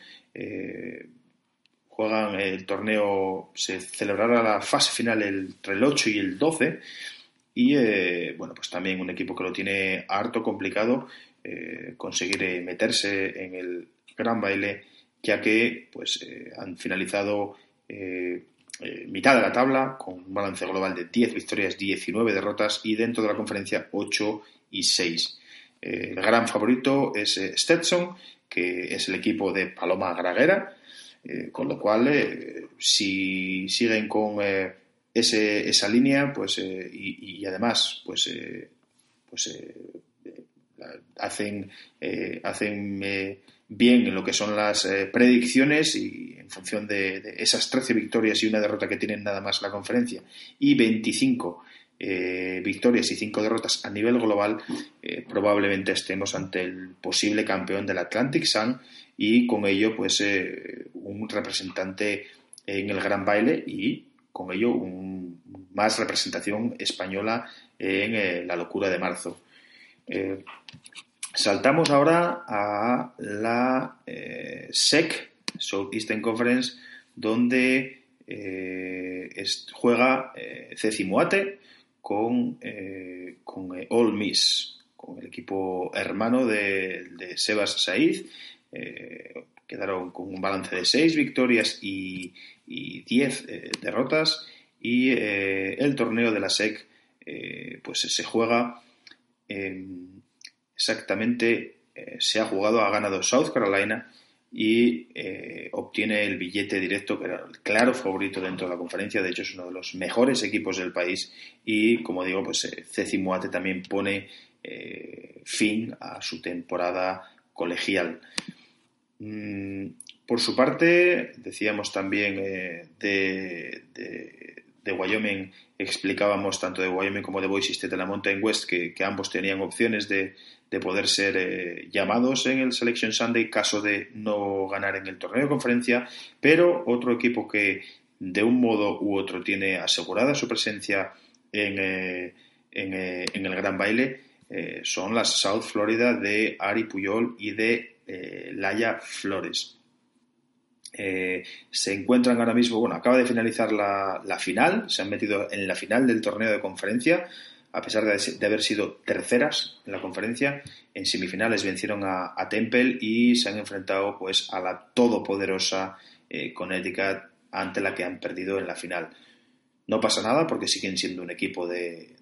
juegan el torneo, se celebrará la fase final entre el 8 y el 12 y eh, bueno, pues también un equipo que lo tiene harto complicado eh, conseguir eh, meterse en el gran baile ya que pues han finalizado mitad de la tabla con un balance global de 10 victorias, 19 derrotas y dentro de la conferencia 8 y 6. el gran favorito es Stetson, que es el equipo de Paloma Graguera, eh, con lo cual, eh, si siguen con eh, ese, esa línea, pues y, además, pues, pues hacen, hacen bien en lo que son las predicciones y en función de, esas 13 victorias y una derrota que tienen nada más la conferencia y 25 victorias y 5 derrotas a nivel global, probablemente estemos ante el posible campeón del Atlantic Sun y con ello pues eh, un representante en el gran baile y con ello un, más representación española en eh, la locura de marzo. Eh, saltamos ahora a la SEC, Southeastern Conference, donde juega Ceci Moate con, con All Miss, con el equipo hermano de, de Sebas Saiz eh, quedaron con un balance de 6 victorias y, 10 eh, derrotas. Y eh, el torneo de la SEC pues se juega exactamente, se ha jugado, ha ganado South Carolina y obtiene el billete directo, que era el claro favorito dentro de la conferencia. De hecho, es uno de los mejores equipos del país. Y como digo, pues Ceci también pone fin a su temporada colegial. Mm, por su parte, decíamos también eh, de, de, Wyoming, explicábamos tanto de Wyoming como de Boise State de la Mountain West que, ambos tenían opciones de, poder ser eh, llamados en el Selection Sunday caso de no ganar en el torneo de conferencia, pero otro equipo que de un modo u otro tiene asegurada su presencia en, eh, en el Gran Baile son las South Florida de Ari Puyol y de eh, Laia Flores. Eh, se encuentran ahora mismo, bueno, acaba de finalizar la, final, se han metido en la final del torneo de conferencia, a pesar de, haber sido terceras en la conferencia, en semifinales vencieron a, Temple y se han enfrentado pues a la todopoderosa eh, Connecticut ante la que han perdido en la final. No pasa nada porque siguen siendo un equipo de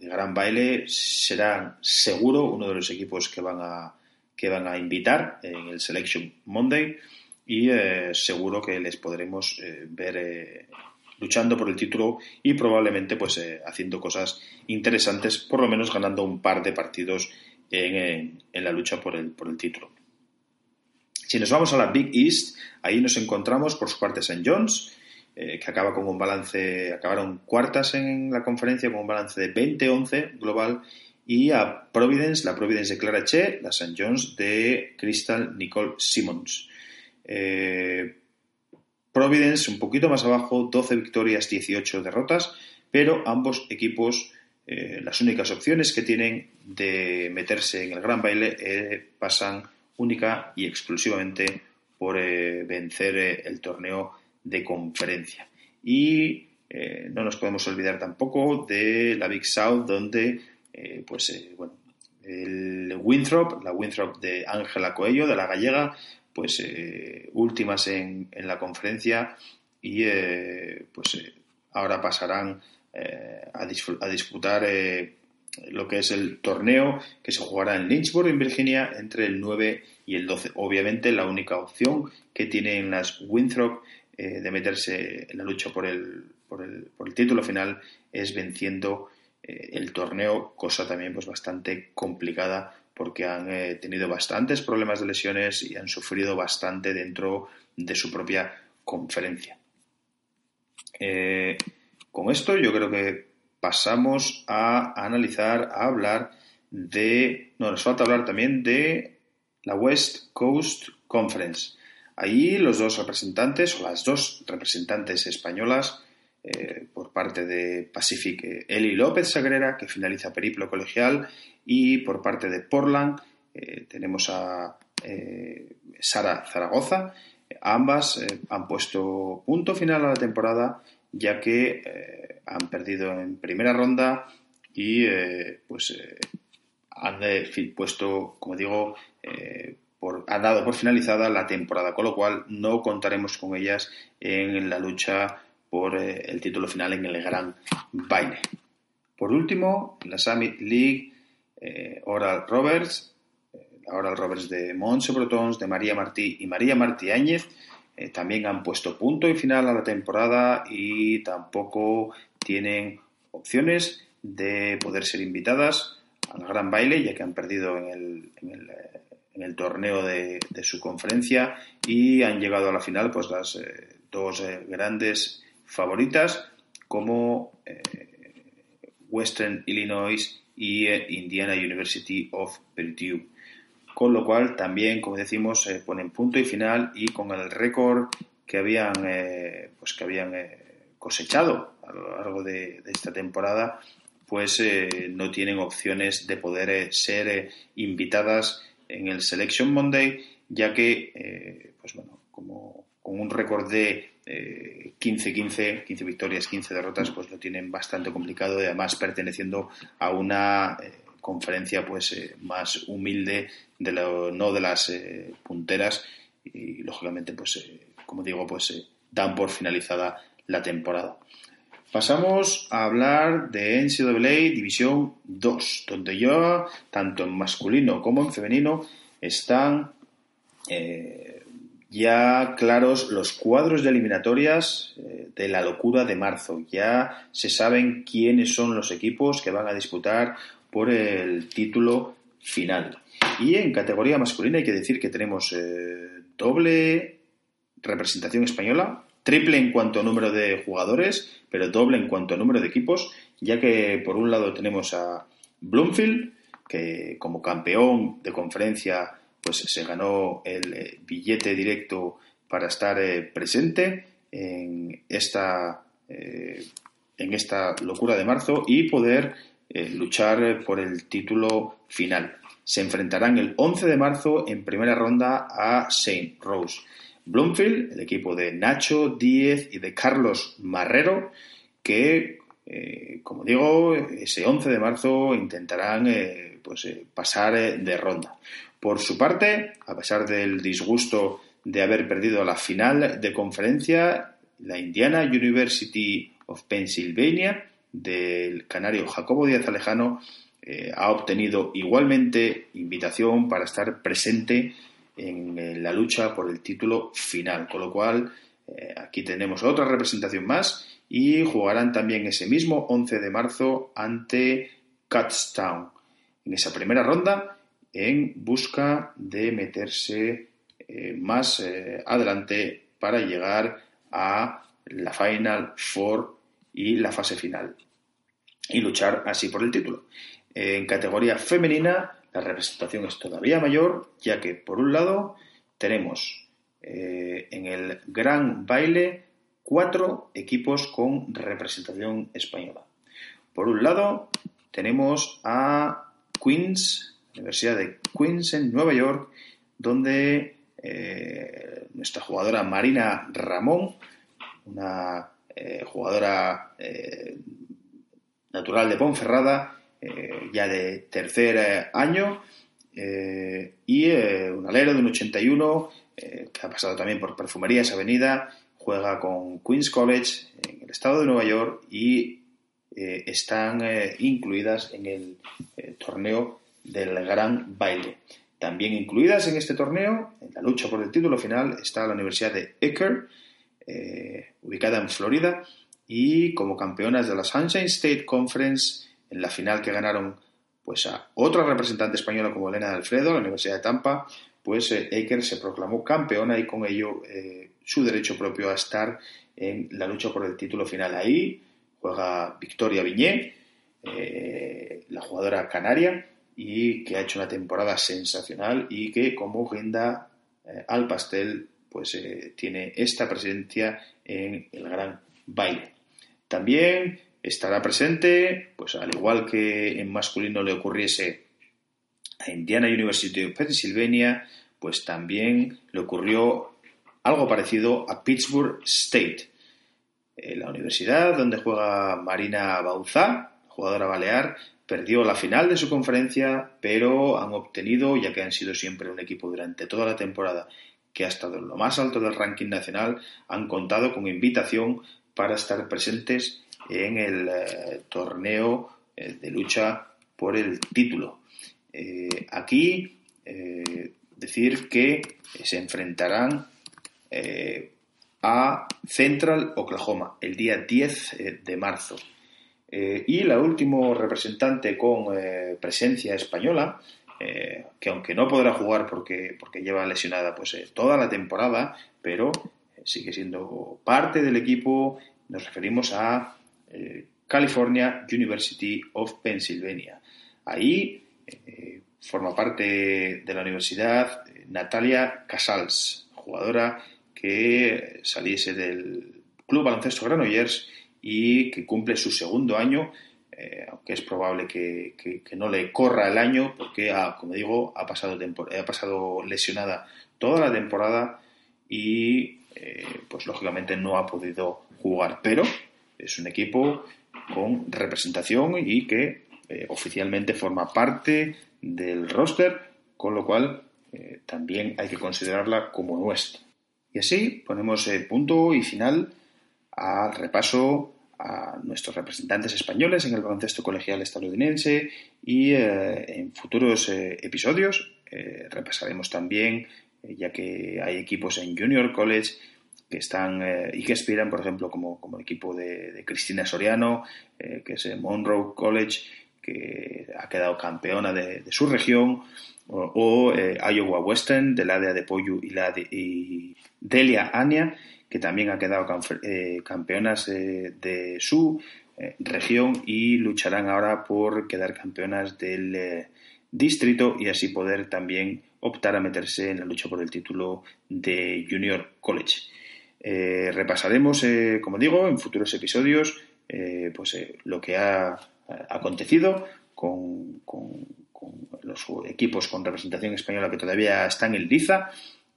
gran baile, serán seguro uno de los equipos que van a, que van a invitar en el Selection Monday y eh, seguro que les podremos eh, ver eh, luchando por el título y probablemente pues haciendo cosas interesantes, por lo menos ganando un par de partidos en, la lucha por el, por el título. Si nos vamos a la Big East, ahí nos encontramos por su parte St. John's, que acaba con un balance, acabaron cuartas en la conferencia con un balance de 20-11 global y a Providence, la Providence de Clara Che, la St. John's de Crystal Nicole Simmons. Eh, Providence un poquito más abajo, 12 victorias, 18 derrotas, pero ambos equipos, eh, las únicas opciones que tienen de meterse en el gran baile eh, pasan única y exclusivamente por vencer el torneo de conferencia. Y no nos podemos olvidar tampoco de la Big South, donde pues, bueno, el Winthrop, la Winthrop de Ángela Coello, de la gallega, pues últimas en, en, la conferencia y pues ahora pasarán a, a, disputar lo que es el torneo que se jugará en Lynchburg, en Virginia, entre el 9 y el 12. Obviamente, la única opción que tienen las Winthrop eh, de meterse en la lucha por el, por el, por el título final es venciendo eh, el torneo, cosa también pues bastante complicada porque han eh, tenido bastantes problemas de lesiones y han sufrido bastante dentro de su propia conferencia. con esto yo creo que pasamos a analizar, a hablar de... No, nos falta hablar también de la West Coast Conference. Ahí los dos representantes, o las dos representantes españolas, eh, por parte de Pacific, eh, Eli López Sagrera, que finaliza periplo colegial, y por parte de Portland eh, tenemos a Sara Zaragoza. Ambas han puesto punto final a la temporada ya que eh, han perdido en primera ronda y eh, pues eh, han puesto, como digo, por, han dado por finalizada la temporada, con lo cual no contaremos con ellas en la lucha por el título final en el Gran Baile. Por último, la Summit League Oral Roberts, la Oral Roberts de Montse Brotons, de María Martí y María Martí Áñez, eh, también han puesto punto y final a la temporada y tampoco tienen opciones de poder ser invitadas al gran baile, ya que han perdido en el, eh, torneo de, su conferencia y han llegado a la final pues las eh, dos eh, grandes favoritas como eh, Western Illinois y Indiana University of Purdue. Con lo cual también, como decimos, se ponen punto y final y con el récord que habían, eh, pues que habían eh, cosechado a lo largo de, esta temporada, pues eh, no tienen opciones de poder ser invitadas en el Selection Monday, ya que, pues bueno, como con un récord de 15-15, 15 victorias, 15 derrotas, pues lo tienen bastante complicado y además perteneciendo a una conferencia pues eh, más humilde de lo, no de las eh, punteras y lógicamente pues eh, como digo pues dan por finalizada la temporada. Pasamos a hablar de NCAA División 2 donde ya tanto en masculino como en femenino están ya claros los cuadros de eliminatorias de la locura de marzo. Ya se saben quiénes son los equipos que van a disputar por el título final. Y en categoría masculina hay que decir que tenemos eh, doble representación española, triple en cuanto a número de jugadores, pero doble en cuanto a número de equipos, ya que por un lado tenemos a Bloomfield, que como campeón de conferencia pues se ganó el eh, billete directo para estar eh, presente en esta, en esta locura de marzo y poder eh, luchar por el título final. Se enfrentarán el 11 de marzo en primera ronda a Saint Rose. Bloomfield, el equipo de Nacho Díez y de Carlos Marrero, que, eh, como digo, ese 11 de marzo intentarán eh, pues, pasar de ronda. Por su parte, a pesar del disgusto de haber perdido la final de conferencia, la Indiana University of Pennsylvania del canario Jacobo Díaz Alejano eh, ha obtenido igualmente invitación para estar presente en, la lucha por el título final, con lo cual eh, aquí tenemos otra representación más y jugarán también ese mismo 11 de marzo ante Cutstown en esa primera ronda en busca de meterse eh, más adelante para llegar a la Final Four y la fase final y luchar así por el título. En categoría femenina, la representación es todavía mayor, ya que por un lado tenemos eh, en el gran baile cuatro equipos con representación española. Por un lado tenemos a Queens, Universidad de Queens en Nueva York, donde nuestra jugadora Marina Ramón, una jugadora natural de Ponferrada, ya de tercer año, y un alero de un 81 que ha pasado también por Perfumerías Avenida, juega con Queens College en el estado de Nueva York y eh, están eh, incluidas en el eh, torneo del Gran Baile. También incluidas en este torneo, en la lucha por el título final, está la Universidad de Ecker, ubicada en Florida, y como campeonas de la Sunshine State Conference, en la final que ganaron pues a otra representante española como Elena Alfredo, la Universidad de Tampa, pues Ecker se proclamó campeona y con ello su derecho propio a estar en la lucha por el título final. Ahí juega Victoria Viñé, eh, la jugadora canaria, y que ha hecho una temporada sensacional y que como guinda eh, al pastel pues eh, tiene esta presencia en el gran baile. También estará presente, pues al igual que en masculino le ocurriese a Indiana University of Pennsylvania, pues también le ocurrió algo parecido a Pittsburgh State. Eh, la universidad donde juega Marina Bauzá, jugadora balear, perdió la final de su conferencia, pero han obtenido, ya que han sido siempre un equipo durante toda la temporada que ha estado en lo más alto del ranking nacional, han contado con invitación para estar presentes en el eh, torneo eh, de lucha por el título. aquí decir que se enfrentarán eh, a Central Oklahoma el día 10 eh, de marzo. Eh, y la última representante con presencia española, que aunque no podrá jugar porque, porque lleva lesionada pues, toda la temporada, pero sigue siendo parte del equipo, nos referimos a California University of Pennsylvania. Ahí forma parte de la universidad Natalia Casals, jugadora que saliese del Club Baloncesto Granollers y que cumple su segundo año, eh, aunque es probable que, no le corra el año porque, ha, como digo, ha pasado, ha pasado lesionada toda la temporada y, eh, pues lógicamente, no ha podido jugar. Pero es un equipo con representación y que eh, oficialmente forma parte del roster, con lo cual también hay que considerarla como nuestra. Y así ponemos punto y final al repaso a nuestros representantes españoles en el baloncesto colegial estadounidense y eh, en futuros eh, episodios. Repasaremos también, ya que hay equipos en Junior College que están y que aspiran, por ejemplo, como, el equipo de, Cristina Soriano, que es Monroe College, que ha quedado campeona de, su región, o, Iowa Western del área de Poyu y, la de, y Delia Ania, que también ha quedado eh, campeonas eh, de su eh, región y lucharán ahora por quedar campeonas del distrito y así poder también optar a meterse en la lucha por el título de Junior College. repasaremos, como digo, en futuros episodios pues, lo que ha acontecido con, con, los equipos con representación española que todavía están en Liza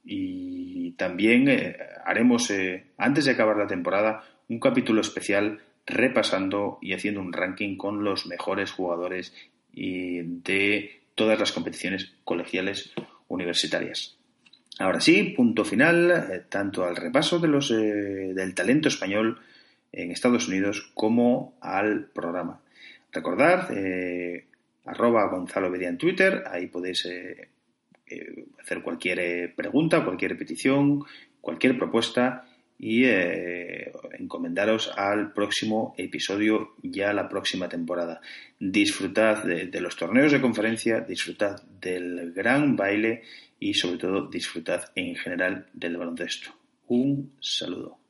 y también eh, haremos, eh, antes de acabar la temporada, un capítulo especial repasando y haciendo un ranking con los mejores jugadores de todas las competiciones colegiales universitarias. Ahora sí, punto final, eh, tanto al repaso de los, del talento español en Estados Unidos como al programa. Recordad, arroba Gonzalo en Twitter, ahí podéis eh, hacer cualquier eh, pregunta, cualquier petición, cualquier propuesta y eh, encomendaros al próximo episodio, ya la próxima temporada. Disfrutad de, los torneos de conferencia, disfrutad del gran baile y sobre todo disfrutad en general del baloncesto. Un saludo.